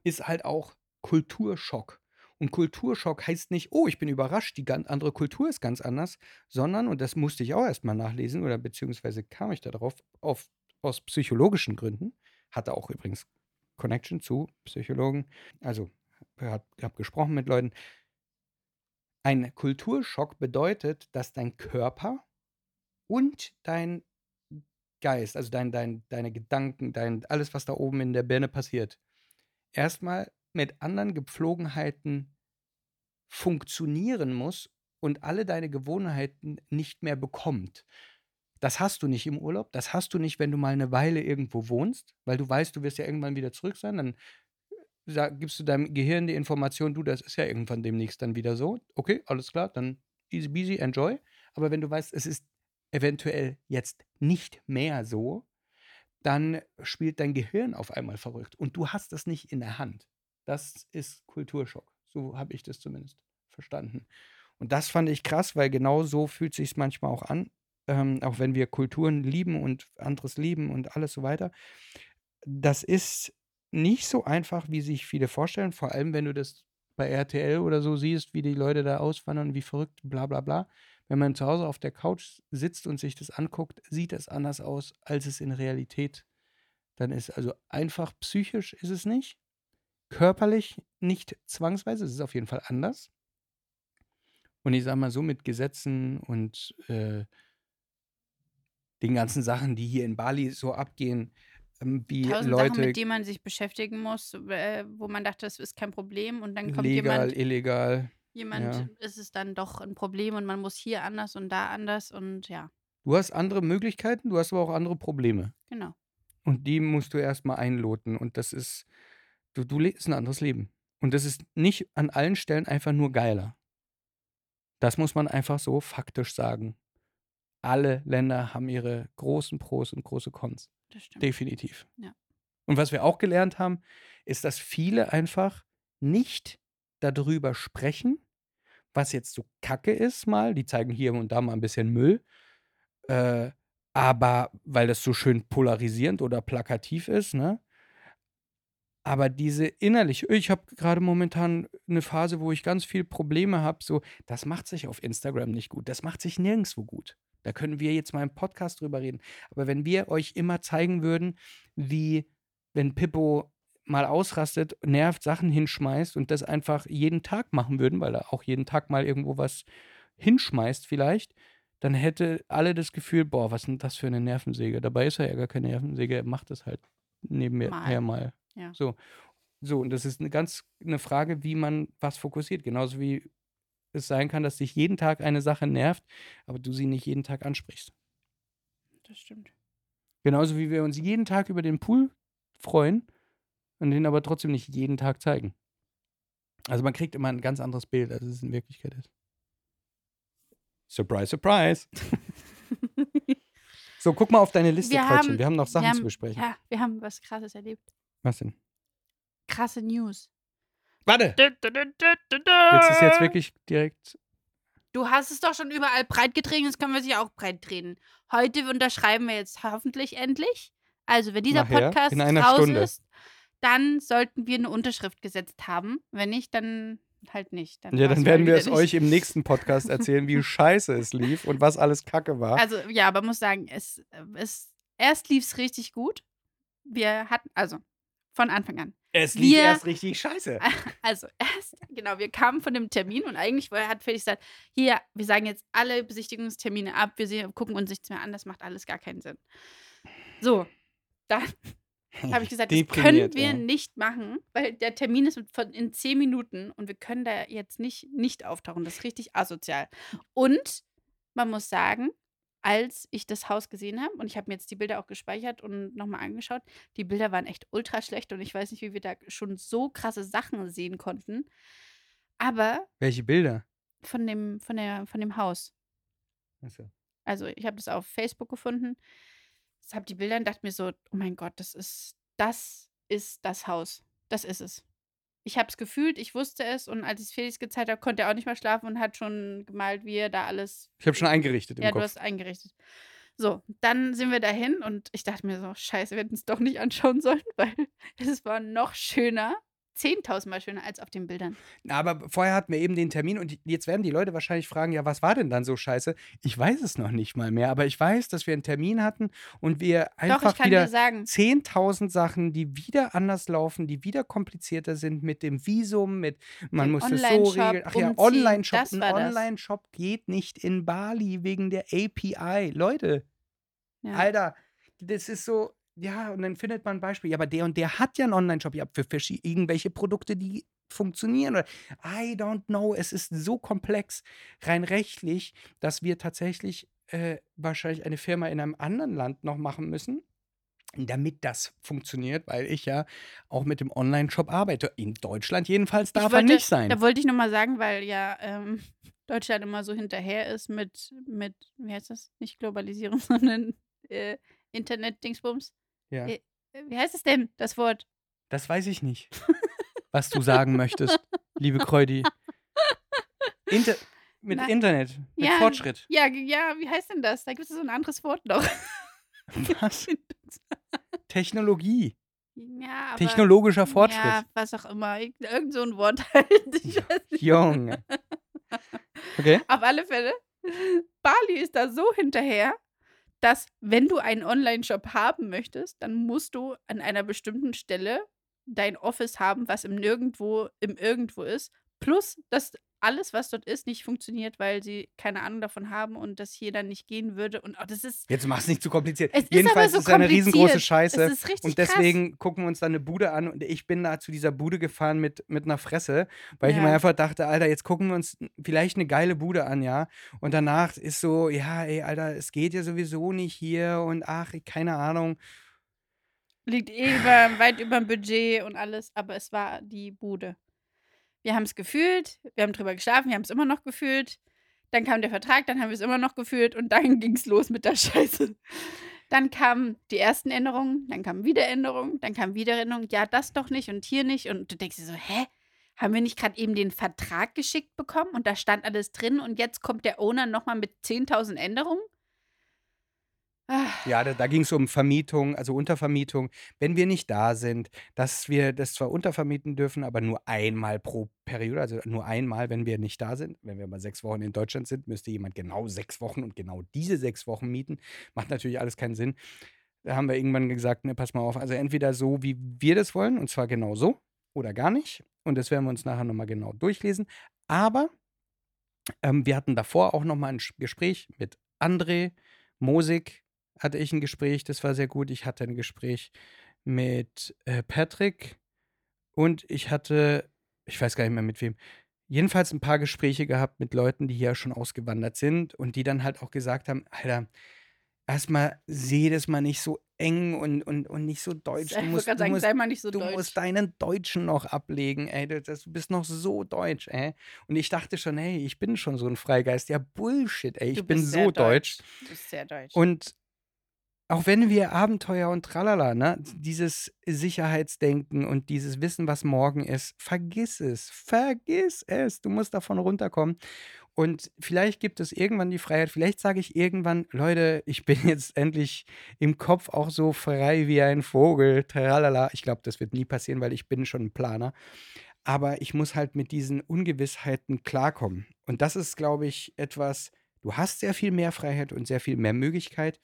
ist halt auch Kulturschock. Und Kulturschock heißt nicht, oh, ich bin überrascht, die andere Kultur ist ganz anders, sondern, und das musste ich auch erstmal nachlesen, oder beziehungsweise kam ich darauf, auf aus psychologischen Gründen, hatte auch übrigens Connection zu Psychologen, also habe hab gesprochen mit Leuten. Ein Kulturschock bedeutet, dass dein Körper und dein Geist, also dein, dein, deine Gedanken, dein, alles, was da oben in der Birne passiert, erstmal mit anderen Gepflogenheiten funktionieren muss und alle deine Gewohnheiten nicht mehr bekommt. Das hast du nicht im Urlaub. Das hast du nicht, wenn du mal eine Weile irgendwo wohnst, weil du weißt, du wirst ja irgendwann wieder zurück sein. Dann äh, gibst du deinem Gehirn die Information, du, das ist ja irgendwann demnächst dann wieder so. Okay, alles klar, dann easy busy, enjoy. Aber wenn du weißt, es ist eventuell jetzt nicht mehr so, dann spielt dein Gehirn auf einmal verrückt und du hast das nicht in der Hand. Das ist Kulturschock. So habe ich das zumindest verstanden. Und das fand ich krass, weil genau so fühlt sich manchmal auch an ähm, auch wenn wir Kulturen lieben und anderes lieben und alles so weiter. Das ist nicht so einfach, wie sich viele vorstellen, vor allem wenn du das bei RTL oder so siehst, wie die Leute da auswandern, wie verrückt, bla bla bla. Wenn man zu Hause auf der Couch sitzt und sich das anguckt, sieht es anders aus, als es in Realität dann ist. Also einfach psychisch ist es nicht, körperlich nicht zwangsweise, es ist auf jeden Fall anders. Und ich sage mal so mit Gesetzen und äh, den ganzen Sachen, die hier in Bali so abgehen, ähm, wie Tausend Leute. Sachen, mit denen man sich beschäftigen muss, äh, wo man dachte, das ist kein Problem und dann kommt legal, jemand. illegal. Jemand Ja. ist es dann doch ein Problem und man muss hier anders und da anders und ja, Du hast andere Möglichkeiten, du hast aber auch andere Probleme. genau. Und die musst du erstmal einloten. Und das ist, du, du lebst ein anderes Leben. Und das ist nicht an allen Stellen einfach nur geiler. Das muss man einfach so faktisch sagen alle Länder haben ihre großen Pros und große Cons. Das stimmt. Definitiv. Ja. Und was wir auch gelernt haben, ist, dass viele einfach nicht darüber sprechen, was jetzt so kacke ist, mal. Die zeigen hier und da mal ein bisschen Müll. Äh, aber weil das so schön polarisierend oder plakativ ist, ne? Aber diese innerlich, ich habe gerade momentan eine Phase, wo ich ganz viel Probleme habe, so, das macht sich auf Instagram nicht gut. Das macht sich nirgendwo gut. Da können wir jetzt mal im Podcast drüber reden. Aber wenn wir euch immer zeigen würden, wie, wenn Pippo mal ausrastet, nervt, Sachen hinschmeißt und das einfach jeden Tag machen würden, weil er auch jeden Tag mal irgendwo was hinschmeißt vielleicht, dann hätte alle das Gefühl, boah, was ist denn das für eine Nervensäge? Dabei ist er ja gar keine Nervensäge, er macht das halt nebenher mal. mal. Ja. So. So, und das ist eine ganz eine Frage, wie man was fokussiert. Genauso wie es sein kann, dass dich jeden Tag eine Sache nervt, aber du sie nicht jeden Tag ansprichst. Das stimmt. Genauso wie wir uns jeden Tag über den Pool freuen, und den aber trotzdem nicht jeden Tag zeigen. Also man kriegt immer ein ganz anderes Bild, als es in Wirklichkeit ist. Surprise, surprise. so, guck mal auf deine Liste, wir Haben, wir haben noch Sachen haben, zu besprechen. Ja, wir haben was Krasses erlebt. Was denn? Krasse News. Warte! Willst du es jetzt wirklich direkt Du hast es doch schon überall breit getreten, jetzt können wir sie auch breit treten. Heute unterschreiben wir jetzt hoffentlich endlich. Also, wenn dieser Nachher, Podcast raus Stunde. ist, dann sollten wir eine Unterschrift gesetzt haben. Wenn nicht, dann halt nicht. Dann ja, dann werden wir es nicht. euch im nächsten Podcast erzählen, wie scheiße es lief und was alles Kacke war. Also, ja, aber muss sagen, es, es erst lief es richtig gut. Wir hatten, also von Anfang an. Es lief wir, erst richtig scheiße. Also erst, genau, wir kamen von dem Termin und eigentlich hat Felix gesagt, hier, wir sagen jetzt alle Besichtigungstermine ab, wir sehen, gucken uns nichts mehr an, das macht alles gar keinen Sinn. So, dann habe ich gesagt, das können wir ja. nicht machen, weil der Termin ist in zehn Minuten und wir können da jetzt nicht, nicht auftauchen. Das ist richtig asozial. Und man muss sagen, als ich das Haus gesehen habe, und ich habe mir jetzt die Bilder auch gespeichert und nochmal angeschaut, die Bilder waren echt ultra schlecht und ich weiß nicht, wie wir da schon so krasse Sachen sehen konnten. Aber. Welche Bilder? Von dem, von der, von dem Haus. Achso. Also, ich habe das auf Facebook gefunden. Ich habe die Bilder und dachte mir so, oh mein Gott, das ist, das ist das Haus. Das ist es ich habe es gefühlt, ich wusste es und als ich es Felix gezeigt habe, konnte er auch nicht mehr schlafen und hat schon gemalt, wie er da alles. Ich habe schon eingerichtet im ja, Kopf. du hast eingerichtet. So, dann sind wir dahin und ich dachte mir so, scheiße, wir hätten es doch nicht anschauen sollen, weil es war noch schöner 10.000 Mal schöner als auf den Bildern. Aber vorher hatten wir eben den Termin und jetzt werden die Leute wahrscheinlich fragen, ja, was war denn dann so scheiße? Ich weiß es noch nicht mal mehr, aber ich weiß, dass wir einen Termin hatten und wir einfach Doch, wieder 10.000 Sachen, die wieder anders laufen, die wieder komplizierter sind mit dem Visum, mit man den muss es so regeln. Ach ja, Online-Shop. Ein Online-Shop geht nicht in Bali wegen der API. Leute, ja. Alter, das ist so, ja, und dann findet man ein Beispiel. Ja, aber der und der hat ja einen Online-Shop. Ja, für irgendwelche Produkte, die funktionieren. Oder I don't know. Es ist so komplex, rein rechtlich, dass wir tatsächlich äh, wahrscheinlich eine Firma in einem anderen Land noch machen müssen, damit das funktioniert, weil ich ja auch mit dem Online-Shop arbeite. In Deutschland jedenfalls darf wollte, er nicht sein. Da wollte ich nochmal sagen, weil ja ähm, Deutschland immer so hinterher ist mit, mit, wie heißt das? Nicht Globalisierung, sondern äh, Internet-Dingsbums. Ja. Äh, wie heißt es denn, das Wort? Das weiß ich nicht, was du sagen möchtest, liebe Kreudi. Inter mit Na, Internet, mit ja, Fortschritt. Ja, ja, wie heißt denn das? Da gibt es so ein anderes Wort noch. Was? Technologie. Ja, aber, Technologischer Fortschritt. Ja, was auch immer. Irgend so ein Wort halt. Junge. Okay. Auf alle Fälle. Bali ist da so hinterher, dass wenn du einen Online-Shop haben möchtest, dann musst du an einer bestimmten Stelle dein Office haben, was im Nirgendwo, im Irgendwo ist. Plus, dass alles, was dort ist, nicht funktioniert, weil sie keine Ahnung davon haben und das hier dann nicht gehen würde. Und oh, das ist. Jetzt mach's nicht zu kompliziert. Es Jedenfalls ist, es so eine riesengroße Scheiße. Es ist richtig und deswegen krass. gucken wir uns da eine Bude an und ich bin da zu dieser Bude gefahren mit, mit einer Fresse, weil ja. ich mir einfach dachte, Alter, jetzt gucken wir uns vielleicht eine geile Bude an, ja. Und danach ist so, ja, ey, Alter, es geht ja sowieso nicht hier und ach, keine Ahnung. Liegt eh über, weit über dem Budget und alles, aber es war die Bude. Wir haben es gefühlt, wir haben drüber geschlafen, wir haben es immer noch gefühlt. Dann kam der Vertrag, dann haben wir es immer noch gefühlt und dann ging es los mit der Scheiße. Dann kamen die ersten Änderungen, dann kamen wieder Änderungen, dann kamen wieder Änderungen, ja, das doch nicht und hier nicht. Und du denkst dir so, hä? Haben wir nicht gerade eben den Vertrag geschickt bekommen und da stand alles drin und jetzt kommt der Owner nochmal mit 10.000 Änderungen? Ja, da, da ging es um Vermietung, also Untervermietung. Wenn wir nicht da sind, dass wir das zwar untervermieten dürfen, aber nur einmal pro Periode, also nur einmal, wenn wir nicht da sind. Wenn wir mal sechs Wochen in Deutschland sind, müsste jemand genau sechs Wochen und genau diese sechs Wochen mieten. Macht natürlich alles keinen Sinn. Da haben wir irgendwann gesagt, ne, pass mal auf, also entweder so, wie wir das wollen, und zwar genau so, oder gar nicht. Und das werden wir uns nachher nochmal genau durchlesen. Aber ähm, wir hatten davor auch nochmal ein Gespräch mit André Mosig, hatte ich ein Gespräch, das war sehr gut. Ich hatte ein Gespräch mit äh, Patrick und ich hatte, ich weiß gar nicht mehr mit wem, jedenfalls ein paar Gespräche gehabt mit Leuten, die hier schon ausgewandert sind und die dann halt auch gesagt haben, Alter, erstmal sehe das mal nicht so eng und, und, und nicht so deutsch. Du musst, du, musst, sei mal nicht so du deutsch. musst deinen Deutschen noch ablegen, ey. Du, du bist noch so deutsch, ey. Und ich dachte schon, hey, ich bin schon so ein Freigeist. Ja, Bullshit, ey. Ich bin so deutsch. deutsch. Du bist sehr deutsch. Und auch wenn wir Abenteuer und tralala, ne, dieses Sicherheitsdenken und dieses Wissen, was morgen ist, vergiss es, vergiss es. Du musst davon runterkommen. Und vielleicht gibt es irgendwann die Freiheit, vielleicht sage ich irgendwann, Leute, ich bin jetzt endlich im Kopf auch so frei wie ein Vogel, tralala. Ich glaube, das wird nie passieren, weil ich bin schon ein Planer. Aber ich muss halt mit diesen Ungewissheiten klarkommen. Und das ist, glaube ich, etwas, du hast sehr viel mehr Freiheit und sehr viel mehr Möglichkeit.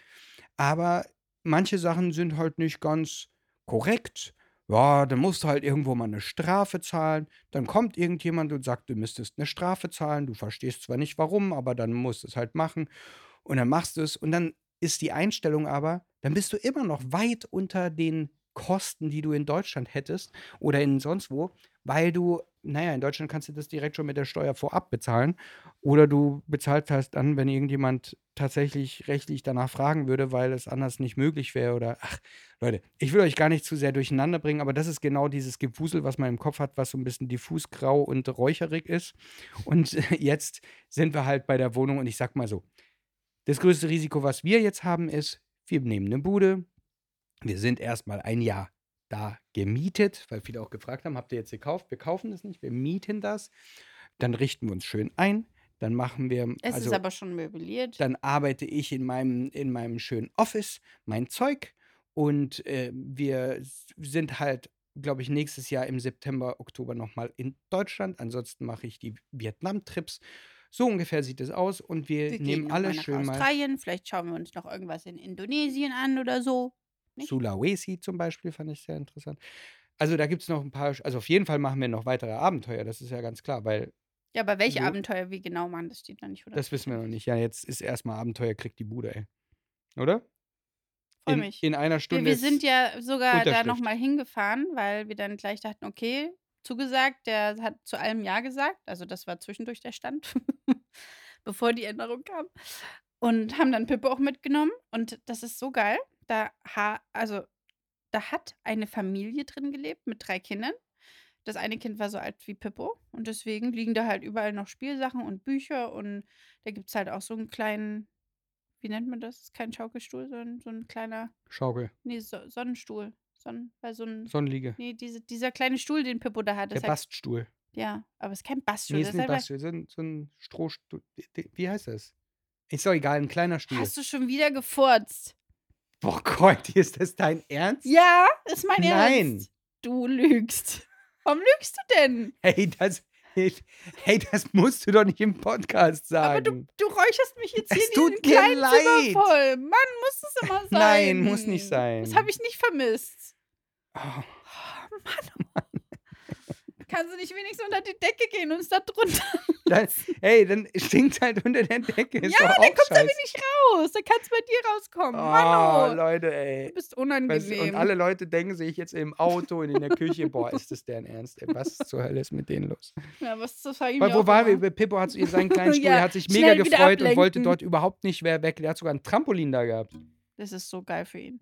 Aber manche Sachen sind halt nicht ganz korrekt. Ja, dann musst du halt irgendwo mal eine Strafe zahlen. Dann kommt irgendjemand und sagt, du müsstest eine Strafe zahlen. Du verstehst zwar nicht warum, aber dann musst du es halt machen. Und dann machst du es. Und dann ist die Einstellung aber, dann bist du immer noch weit unter den Kosten, die du in Deutschland hättest oder in sonst wo, weil du, naja, in Deutschland kannst du das direkt schon mit der Steuer vorab bezahlen oder du bezahlst halt dann, wenn irgendjemand tatsächlich rechtlich danach fragen würde, weil es anders nicht möglich wäre oder, ach, Leute, ich will euch gar nicht zu sehr durcheinander bringen, aber das ist genau dieses Gewusel, was man im Kopf hat, was so ein bisschen diffus, grau und räucherig ist. Und jetzt sind wir halt bei der Wohnung und ich sag mal so, das größte Risiko, was wir jetzt haben, ist, wir nehmen eine Bude, wir sind erstmal ein Jahr da gemietet, weil viele auch gefragt haben, habt ihr jetzt gekauft? Wir kaufen das nicht, wir mieten das. Dann richten wir uns schön ein. Dann machen wir. Es also, ist aber schon möbliert. Dann arbeite ich in meinem, in meinem schönen Office, mein Zeug. Und äh, wir sind halt, glaube ich, nächstes Jahr im September, Oktober nochmal in Deutschland. Ansonsten mache ich die Vietnam-Trips. So ungefähr sieht es aus. Und wir, wir nehmen alle schön mal. Australien, vielleicht schauen wir uns noch irgendwas in Indonesien an oder so. Nicht? Sulawesi zum Beispiel fand ich sehr interessant. Also da gibt es noch ein paar, also auf jeden Fall machen wir noch weitere Abenteuer, das ist ja ganz klar, weil Ja, aber welche so, Abenteuer, wie genau man, das steht noch nicht das wissen wir noch 100% nicht. Ja, jetzt ist erstmal Abenteuer, kriegt die Bude, ey. Oder? Freue In, mich. in einer Wir, Stunde wir ist sind ja sogar da nochmal hingefahren, weil wir dann gleich dachten, okay, zugesagt, der hat zu allem Ja gesagt. Also das war zwischendurch der Stand, bevor die Änderung kam. Und haben dann Pippo auch mitgenommen. Und das ist so geil. Da, ha also, da hat eine Familie drin gelebt mit drei Kindern. Das eine Kind war so alt wie Pippo. Und deswegen liegen da halt überall noch Spielsachen und Bücher. Und da gibt es halt auch so einen kleinen, wie nennt man das? Kein Schaukelstuhl, sondern so ein kleiner, Schaukel, nee, so Sonnenstuhl. Sonnen, weil so ein, Sonnenliege, nee, diese, dieser kleine Stuhl, den Pippo da hat. der ja, Baststuhl. ja, aber es ist kein Baststuhl. Nee, Das ist nicht einfach, Baststuhl, so ein, so ein Strohstuhl. Wie heißt das? Ist doch egal, ein kleiner Stuhl. hast du schon wieder gefurzt? Boah Gott, ist das dein Ernst? Ja, ist mein Nein. Ernst. Du lügst. Warum lügst du denn? Hey, das, hey, das musst du doch nicht im Podcast sagen. Aber du, du räucherst mich jetzt hier Es in mir kleinen leid. Zimmer voll. Mann, muss es immer sein. Nein, muss nicht sein. Das habe ich nicht vermisst. Oh, Oh, Mann, oh Mann. Kannst du nicht wenigstens unter die Decke gehen und es da drunter? dann, hey, dann stinkt halt unter der Decke. Ist ja, dann auch kommt's aber nicht raus. Dann kann es bei dir rauskommen. Oh, Mann, oh. Leute, ey. Du bist unangenehm. du, und alle Leute denken sich jetzt im Auto und in der Küche, boah, ist das deren Ernst? Ey, was zur Hölle ist mit denen los? ja, was das frage ich Weil, wo waren wir? immer. Pippo hat seinen kleinen Stuhl, Ja, hat sich mega gefreut und wollte dort überhaupt nicht mehr weg. Der hat sogar ein Trampolin da gehabt. Das ist so geil für ihn.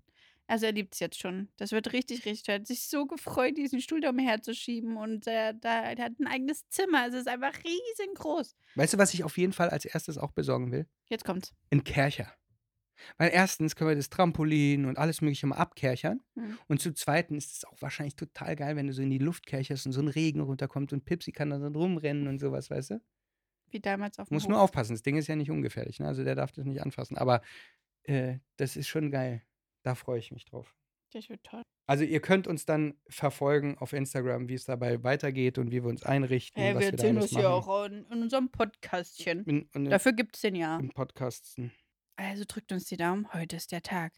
Also er liebt es jetzt schon. Das wird richtig, richtig. Er hat sich so gefreut, diesen Stuhl da umherzuschieben. Und äh, da, der hat ein eigenes Zimmer. Es ist einfach riesengroß. Weißt du, was ich auf jeden Fall als erstes auch besorgen will? Jetzt kommt's. Ein Kercher. Weil erstens können wir das Trampolin und alles Mögliche mal abkerchern. Hm. Und zu zweiten ist es auch wahrscheinlich total geil, wenn du so in die Luft kercherst und so ein Regen runterkommt und Pipsi kann dann so rumrennen und sowas, weißt du? Wie damals auf dem Muss Hof. nur aufpassen, das Ding ist ja nicht ungefährlich, ne? Also der darf das nicht anfassen. Aber äh, das ist schon geil. Da freue ich mich drauf. Das wird toll. Also ihr könnt uns dann verfolgen auf Instagram, wie es dabei weitergeht und wie wir uns einrichten, was wir erzählen alles das ja auch in, in unserem Podcastchen. In, in, Dafür gibt's den ja. Im Podcasten. Also drückt uns die Daumen. Heute ist der Tag.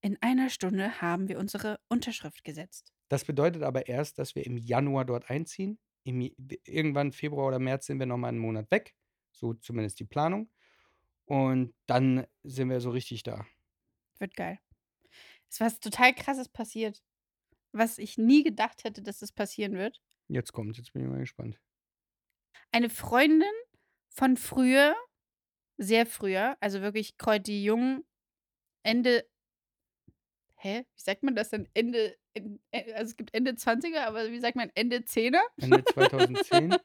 In einer Stunde haben wir unsere Unterschrift gesetzt. Das bedeutet aber erst, dass wir im Januar dort einziehen. Im, irgendwann Februar oder März sind wir nochmal einen Monat weg. So zumindest die Planung. Und dann sind wir so richtig da. Wird geil. Ist was total krasses passiert. Was ich nie gedacht hätte, dass es passieren wird. Jetzt kommt, jetzt bin ich mal gespannt. Eine Freundin von früher, sehr früher, also wirklich Kräuti Jung, Ende. Hä? Wie sagt man das denn? Ende. In, äh, also es gibt Ende 20er, aber wie sagt man Ende 10er? Ende 2010.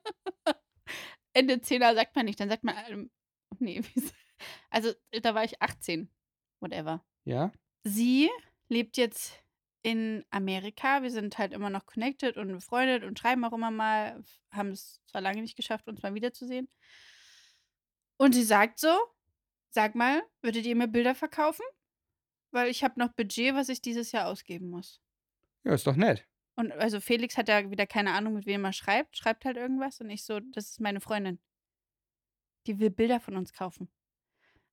Ende 10er sagt man nicht, dann sagt man. Ähm, nee, also da war ich 18. Whatever. Ja. Sie lebt jetzt in Amerika. Wir sind halt immer noch connected und befreundet und schreiben auch immer mal. Haben es zwar lange nicht geschafft, uns mal wiederzusehen. Und sie sagt so: Sag mal, würdet ihr mir Bilder verkaufen? Weil ich habe noch Budget, was ich dieses Jahr ausgeben muss. Ja, ist doch nett. Und also Felix hat ja wieder keine Ahnung, mit wem er schreibt. Schreibt halt irgendwas und ich so, das ist meine Freundin. Die will Bilder von uns kaufen.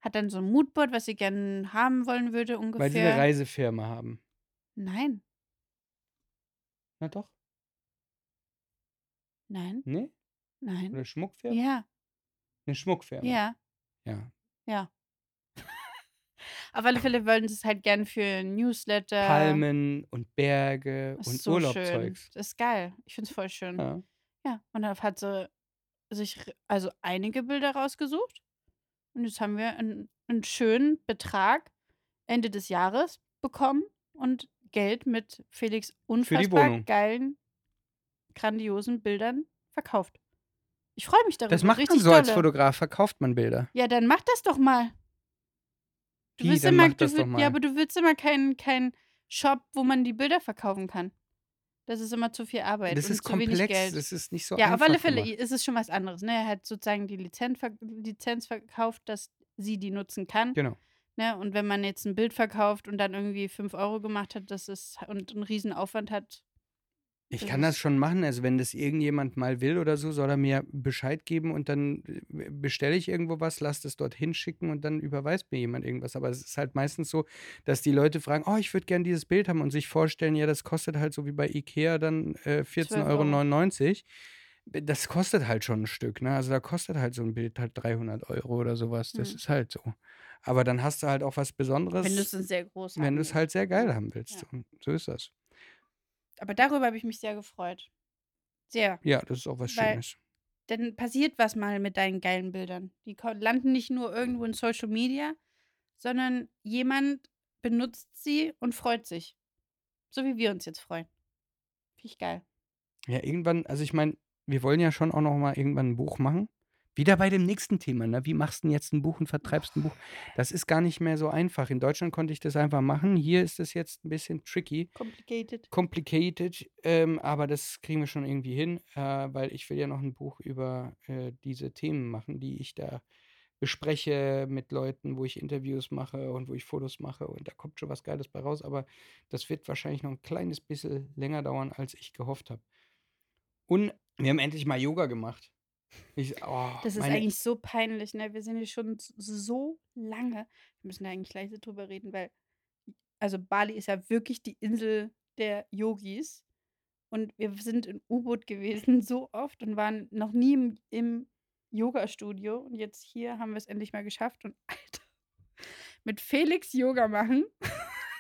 Hat dann so ein Moodboard, was sie gerne haben wollen würde, ungefähr. Weil sie eine Reisefirma haben. Nein. Na doch. Nein. Nee? Nein. Oder Schmuckfirma? Ja. Eine Schmuckfirma. Ja. Ja. Ja. Auf alle Fälle wollen sie es halt gern für Newsletter. Palmen und Berge Das und ist so Urlaubzeugs. schön. Das ist geil. Ich finde es voll schön. Ja. Ja, und dann hat sie sich also einige Bilder rausgesucht. Und jetzt haben wir einen, einen schönen Betrag Ende des Jahres bekommen und Geld mit Felix unfassbar geilen, grandiosen Bildern verkauft. Ich freue mich darüber. Das macht man so als dolle. Fotograf, verkauft man Bilder. Ja, dann mach das doch mal. Du Wie, willst immer, du doch will- mal. Ja, aber du willst immer keinen kein Shop, wo man die Bilder verkaufen kann. Das ist immer zu viel Arbeit Das ist zu wenig komplex, Geld. das ist nicht so ja, einfach auf alle Fälle gemacht. ist es schon was anderes. Ne? Er hat sozusagen die Lizenz, ver Lizenz verkauft, dass sie die nutzen kann. Genau. Ne? Und wenn man jetzt ein Bild verkauft und dann irgendwie 5 Euro gemacht hat, das ist und einen riesen Aufwand hat, Ich kann das schon machen. Also wenn das irgendjemand mal will oder so, soll er mir Bescheid geben und dann äh, bestelle ich irgendwo was, lasse das dorthin schicken und dann überweist mir jemand irgendwas. Aber es ist halt meistens so, dass die Leute fragen, oh, ich würde gern dieses Bild haben und sich vorstellen, ja, das kostet halt so wie bei Ikea dann äh, 14,99 Euro. Das kostet halt schon ein Stück, ne? Also da kostet halt so ein Bild halt 300 Euro oder sowas. Das Hm. ist halt so. Aber dann hast du halt auch was Besonderes, wenn du es sehr groß wenn du es halt sehr geil haben willst. Ja. So ist das. Aber darüber habe ich mich sehr gefreut. Sehr. Ja, das ist auch was Weil- Schönes. dann passiert was mal mit deinen geilen Bildern. Die landen nicht nur irgendwo in Social Media, sondern jemand benutzt sie und freut sich. So wie wir uns jetzt freuen. Finde ich geil. Ja, irgendwann, also ich meine, wir wollen ja schon auch noch mal irgendwann ein Buch machen. Wieder bei dem nächsten Thema, ne? Wie machst du denn jetzt ein Buch und vertreibst ein Buch? Das ist gar nicht mehr so einfach. In Deutschland konnte ich das einfach machen. Hier ist es jetzt ein bisschen tricky, Complicated. complicated, ähm, aber das kriegen wir schon irgendwie hin, äh, weil ich will ja noch ein Buch über äh, diese Themen machen, die ich da bespreche mit Leuten, wo ich Interviews mache und wo ich Fotos mache und da kommt schon was Geiles bei raus, aber das wird wahrscheinlich noch ein kleines bisschen länger dauern, als ich gehofft habe. Und wir haben endlich mal Yoga gemacht. Ich, oh, Das ist eigentlich so peinlich, ne? Wir sind hier schon so lange. Wir müssen da eigentlich gleich drüber reden, weil, also Bali ist ja wirklich die Insel der Yogis. Und wir sind im U-Boot gewesen so oft und waren noch nie im, im Yoga-Studio. Und jetzt hier haben wir es endlich mal geschafft. Und Alter, mit Felix Yoga machen.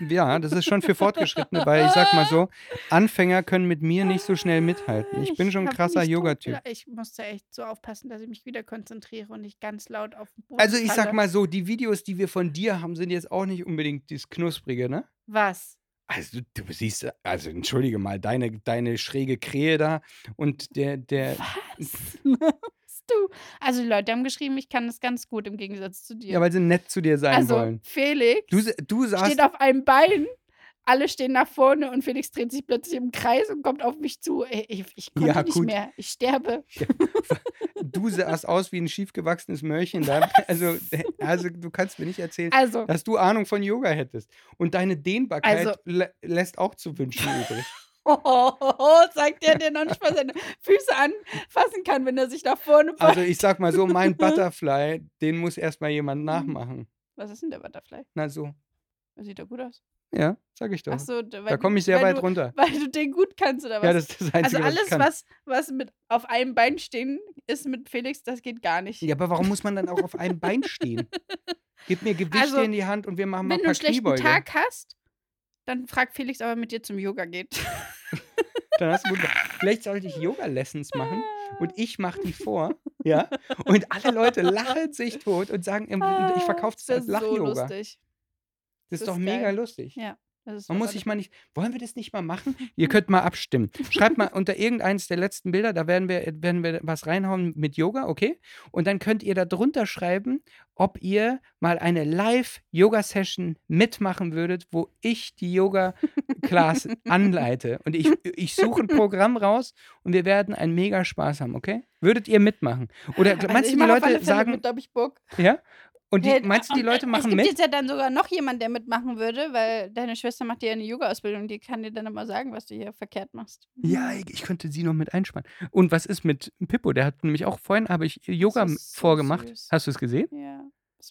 Ja, das ist schon für Fortgeschrittene, weil ich sag mal so, Anfänger können mit mir nicht so schnell mithalten. Ich bin schon ein krasser Yoga-Typ. Ich musste echt so aufpassen, dass ich mich wieder konzentriere und nicht ganz laut auf den Boden Also ich sag falle. mal so, die Videos, die wir von dir haben, sind jetzt auch nicht unbedingt das Knusprige, ne? Was? Also du, siehst, also entschuldige mal, deine, deine schräge Krähe da und der, der, Was du? Also die Leute haben geschrieben, ich kann das ganz gut im Gegensatz zu dir. ja, weil sie nett zu dir sein also wollen. Felix Du, du saßt, steht auf einem Bein, alle stehen nach vorne und Felix dreht sich plötzlich im Kreis und kommt auf mich zu. Ich, ich konnte Ja, nicht mehr. Ich sterbe. du sahst aus wie ein schiefgewachsenes Möhrchen da. Also, also du kannst mir nicht erzählen, Also, dass du Ahnung von Yoga hättest. Und deine Dehnbarkeit Also- lä lässt auch zu wünschen übrig. oh, sagt der, der noch nicht mal seine Füße anfassen kann, wenn er sich nach vorne beugt. Also ich sag mal so, mein Butterfly, den muss erstmal jemand nachmachen. Was ist denn der Butterfly? Na so. Das sieht doch gut aus. Ja, sag ich doch. Ach so, da da komme ich sehr weit du, runter. Weil du den gut kannst, oder was? Ja, das ist das also Einzige, was ich alles, kann. was, was mit auf einem Bein stehen ist mit Felix, das geht gar nicht. Ja, aber warum muss man dann auch auf einem Bein stehen? Gib mir Gewichte Also, in die Hand und wir machen mal Wenn ein du paar einen schlechten. Tag hast, dann frag Felix, ob er mit dir zum Yoga geht. Dann hast du gut. Vielleicht sollte ich Yoga-Lessons machen und ich mache die vor, ja. Und alle Leute lachen sich tot und sagen, ähm, ich verkaufe das das als wär so Lach-Yoga. lustig. Das, das ist doch mega geil. lustig. Ja. Man muss sich mal nicht. Wollen wir das nicht mal machen? Ihr könnt mal abstimmen. Schreibt mal unter irgendeines der letzten Bilder, da werden wir, werden wir was reinhauen mit Yoga, okay? Und dann könnt ihr da drunter schreiben, ob ihr mal eine Live-Yoga-Session mitmachen würdet, wo ich die Yoga-Class anleite. Und ich, ich suche ein Programm raus und wir werden einen mega Spaß haben, okay? Würdet ihr mitmachen? Oder also meinst du, die Leute sagen. Mit, ich Bock. Ja? Und die, meinst du, die Leute machen mit? Es gibt jetzt ja dann sogar noch jemand, der mitmachen würde, weil deine Schwester macht dir ja eine Yoga-Ausbildung, die kann dir dann immer sagen, was du hier verkehrt machst. Ja, ich, könnte sie noch mit einspannen. Und was ist mit Pippo? Der hat nämlich auch vorhin, habe ich Yoga so vorgemacht. Süß. Hast du es gesehen? Ja.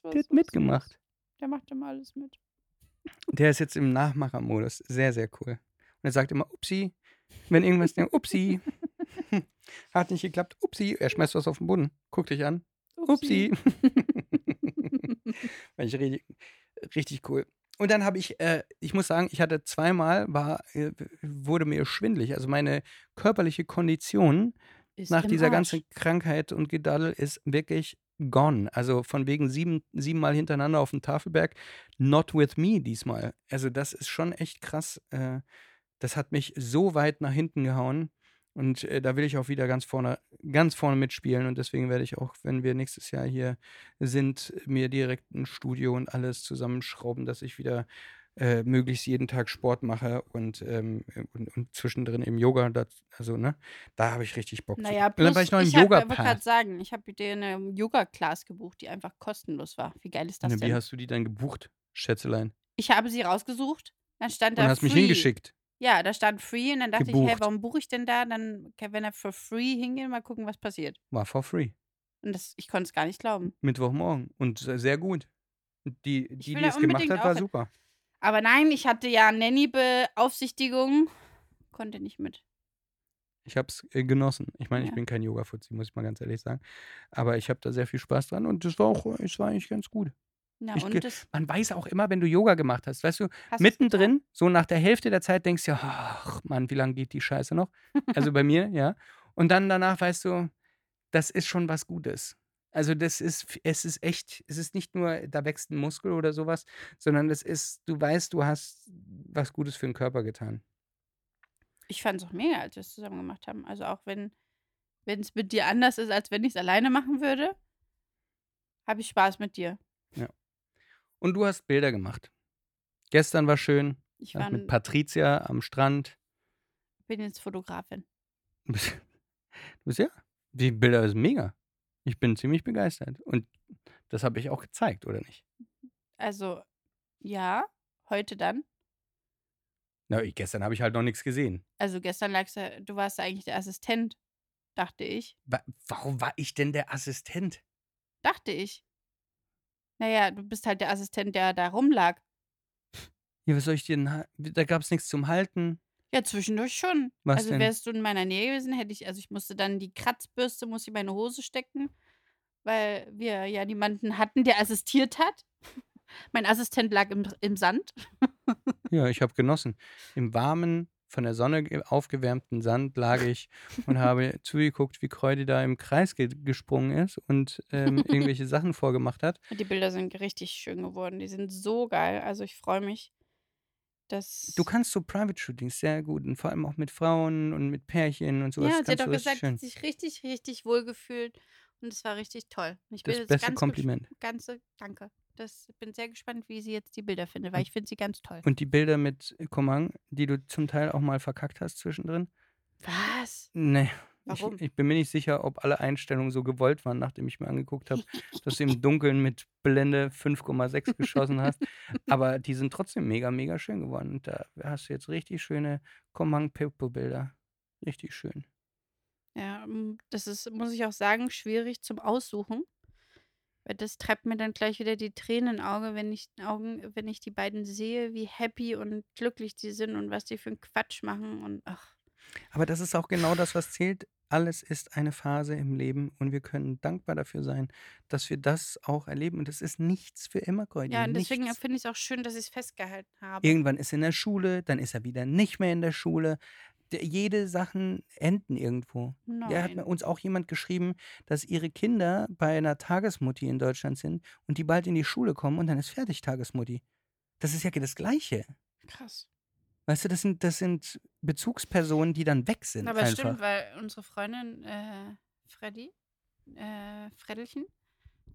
der hat so mitgemacht. Süß. Der macht immer alles mit. Der ist jetzt im Nachmachermodus. Sehr, sehr cool. Und er sagt immer, upsi. Wenn irgendwas denkt, upsi. hat nicht geklappt, upsi. Er schmeißt was auf den Boden. Guck dich an. Upsi. upsi. Fand ich richtig, richtig cool. Und dann habe ich, äh, ich muss sagen, ich hatte zweimal, war, äh, wurde mir schwindlig. Also meine körperliche Kondition ist nach dieser Arsch. ganzen Krankheit und Gedaddel ist wirklich gone. Also von wegen sieben, siebenmal hintereinander auf dem Tafelberg. Not with me diesmal. Also das ist schon echt krass. Äh, das hat mich so weit nach hinten gehauen. Und äh, da will ich auch wieder ganz vorne, ganz vorne mitspielen. Und deswegen werde ich auch, wenn wir nächstes Jahr hier sind, mir direkt ein Studio und alles zusammenschrauben, dass ich wieder äh, möglichst jeden Tag Sport mache und, ähm, und, und, zwischendrin im Yoga. Das, also, ne, da habe ich richtig Bock. Naja, plus, dann war ich noch im ich yoga wollte gerade sagen, ich habe dir eine Yoga-Class gebucht, die einfach kostenlos war. Wie geil ist das und denn? Wie hast du die dann gebucht, Schätzelein? Ich habe sie rausgesucht. Dann stand da. Und hast free. mich hingeschickt. Ja, da stand free und dann dachte ich, hey, warum buche ich denn da? Dann, wenn er for free hingehen, mal gucken, was passiert. War for free. Und das, ich konnte es gar nicht glauben. Mittwochmorgen. Und sehr gut. Die, die, die es gemacht hat, war super. Aber nein, ich hatte ja Nanny-Beaufsichtigung. Konnte nicht mit. Ich habe es äh, genossen. Ich meine, ja. ich bin kein Yoga-Fuzzi, muss ich mal ganz ehrlich sagen. Aber ich habe da sehr viel Spaß dran und das war auch, es war eigentlich ganz gut. Na, ich, man weiß auch immer, wenn du Yoga gemacht hast, weißt du, hast mittendrin, so nach der Hälfte der Zeit denkst du ja, ach Mann, wie lange geht die Scheiße noch? Also bei mir, ja. Und dann danach weißt du, das ist schon was Gutes. Also das ist, es ist echt, es ist nicht nur, da wächst ein Muskel oder sowas, sondern es ist, du weißt, du hast was Gutes für den Körper getan. Ich fand es auch mega, als wir es zusammen gemacht haben. Also auch wenn es mit dir anders ist, als wenn ich es alleine machen würde, habe ich Spaß mit dir. Ja. Und du hast Bilder gemacht. Gestern war schön. Ich war mit Patricia am Strand. Bin jetzt Fotografin. Du bist, du bist ja. Die Bilder sind mega. Ich bin ziemlich begeistert. Und das habe ich auch gezeigt, oder nicht? Also, ja, heute dann. Na, ich, gestern habe ich halt noch nichts gesehen. Also gestern lagst du, du warst eigentlich der Assistent, dachte ich. Wa warum war ich denn der Assistent? Dachte ich. Naja, du bist halt der Assistent, der da rumlag. Ja, was soll ich dir denn? Da gab es nichts zum Halten. Ja, zwischendurch schon. Was also denn? wärst du in meiner Nähe gewesen, hätte ich, also ich musste dann die Kratzbürste, muss ich in meine Hose stecken, weil wir ja niemanden hatten, der assistiert hat. mein Assistent lag im, im Sand. ja, ich habe genossen. Im warmen, von der Sonne aufgewärmten Sand lag ich und habe zugeguckt, wie Kreudi da im Kreis ge gesprungen ist und ähm, irgendwelche Sachen vorgemacht hat. Die Bilder sind richtig schön geworden. Die sind so geil. Also ich freue mich, dass. Du kannst so Private Shootings sehr gut und vor allem auch mit Frauen und mit Pärchen und so. Ja, sie hat doch gesagt, sie hat sich richtig, richtig wohl gefühlt und es war richtig toll. Ich das beste ganz Kompliment. Ganze, danke. Das bin sehr gespannt, wie sie jetzt die Bilder findet, weil ich finde sie ganz toll. Und die Bilder mit Komang, die du zum Teil auch mal verkackt hast zwischendrin? Was? Nee. Warum? Ich, ich, bin mir nicht sicher, ob alle Einstellungen so gewollt waren, nachdem ich mir angeguckt habe, dass du im Dunkeln mit Blende 5,6 geschossen hast. Aber die sind trotzdem mega, mega schön geworden. Und da hast du jetzt richtig schöne Komang-Pippo-Bilder. Richtig schön. Ja, das ist, muss ich auch sagen, schwierig zum Aussuchen. Weil das treibt mir dann gleich wieder die Tränen in Auge, wenn ich, Augen, wenn ich die beiden sehe, wie happy und glücklich die sind und was die für einen Quatsch machen und ach. Aber das ist auch genau das, was zählt. Alles ist eine Phase im Leben und wir können dankbar dafür sein, dass wir das auch erleben. Und es ist nichts für immer, Gräudian. Ja, und deswegen finde ich es auch schön, dass ich es festgehalten habe. Irgendwann ist er in der Schule, dann ist er wieder nicht mehr in der Schule jede Sachen enden irgendwo. Nein. Der hat uns auch jemand geschrieben, dass ihre Kinder bei einer Tagesmutti in Deutschland sind und die bald in die Schule kommen und dann ist fertig Tagesmutti. Das ist ja das Gleiche. Krass. Weißt du, das sind, das sind Bezugspersonen, die dann weg sind. Aber es stimmt, weil unsere Freundin äh, Freddy, äh, Freddelchen,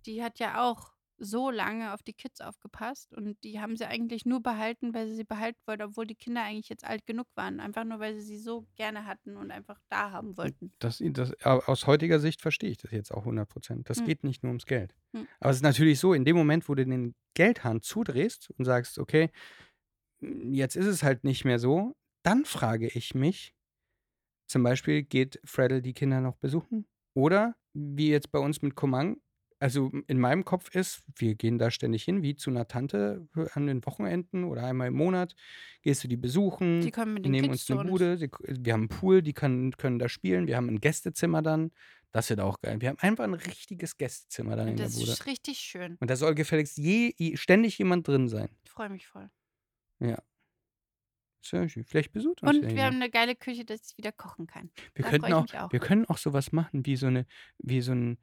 die hat ja auch so lange auf die Kids aufgepasst und die haben sie eigentlich nur behalten, weil sie sie behalten wollten, obwohl die Kinder eigentlich jetzt alt genug waren. Einfach nur, weil sie sie so gerne hatten und einfach da haben wollten. Das, das, aus heutiger Sicht verstehe ich das jetzt auch 100 Prozent. Das hm. geht nicht nur ums Geld. Hm. Aber es ist natürlich so, in dem Moment, wo du den Geldhahn zudrehst und sagst, okay, jetzt ist es halt nicht mehr so, dann frage ich mich, zum Beispiel, geht Freddle die Kinder noch besuchen? Oder wie jetzt bei uns mit Komang, also in meinem Kopf ist, wir gehen da ständig hin, wie zu einer Tante an den Wochenenden oder einmal im Monat. Gehst du die besuchen, die kommen mit den nehmen Kids uns eine Bude, sie, wir haben einen Pool, die können, können da spielen, wir haben ein Gästezimmer dann. Das wird auch geil. Wir haben einfach ein richtiges Gästezimmer dann in der Bude. Das ist richtig schön. Und da soll gefälligst je, ständig jemand drin sein. Ich freue mich voll. Ja. Sehr schön. Vielleicht besucht uns. Und wir haben eine geile Küche, dass ich wieder kochen kann. Wir da könnten auch, auch, wir können auch sowas machen wie so eine, wie so ein, äh,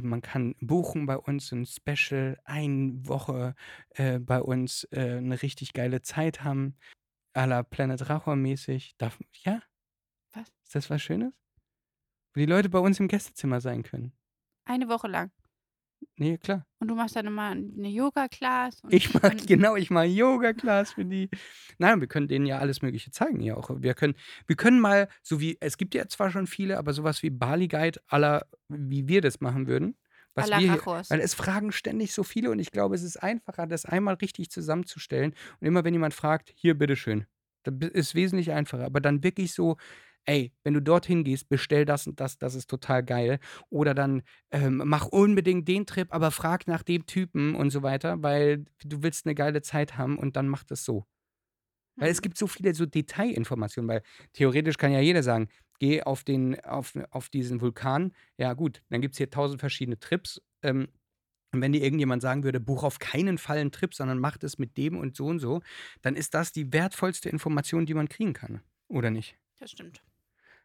man kann buchen bei uns ein Special, eine Woche äh, bei uns äh, eine richtig geile Zeit haben, à la Planet Rachor mäßig. Darf, ja? Was? Ist das was Schönes? Wo die Leute bei uns im Gästezimmer sein können. Eine Woche lang. Nee, klar. Und du machst dann immer eine Yoga-Class. Ich mach, genau, ich mache Yoga-Class für die. Nein, wir können denen ja alles Mögliche zeigen hier auch. Wir können, wir können mal, so wie, es gibt ja zwar schon viele, aber sowas wie Bali Guide aller, wie wir das machen würden. Was wir hier, weil es fragen ständig so viele und ich glaube, es ist einfacher, das einmal richtig zusammenzustellen. Und immer wenn jemand fragt, hier, bitteschön. Das ist wesentlich einfacher. Aber dann wirklich so, ey, wenn du dorthin gehst, bestell das und das, das ist total geil. Oder dann ähm, mach unbedingt den Trip, aber frag nach dem Typen und so weiter, weil du willst eine geile Zeit haben und dann mach das so. Weil es mhm. gibt so viele so Detailinformationen, weil theoretisch kann ja jeder sagen, geh auf, den, auf, auf diesen Vulkan, ja gut, dann gibt es hier tausend verschiedene Trips. Ähm, und wenn dir irgendjemand sagen würde, buch auf keinen Fall einen Trip, sondern mach das mit dem und so und so, dann ist das die wertvollste Information, die man kriegen kann. Oder nicht? Das stimmt.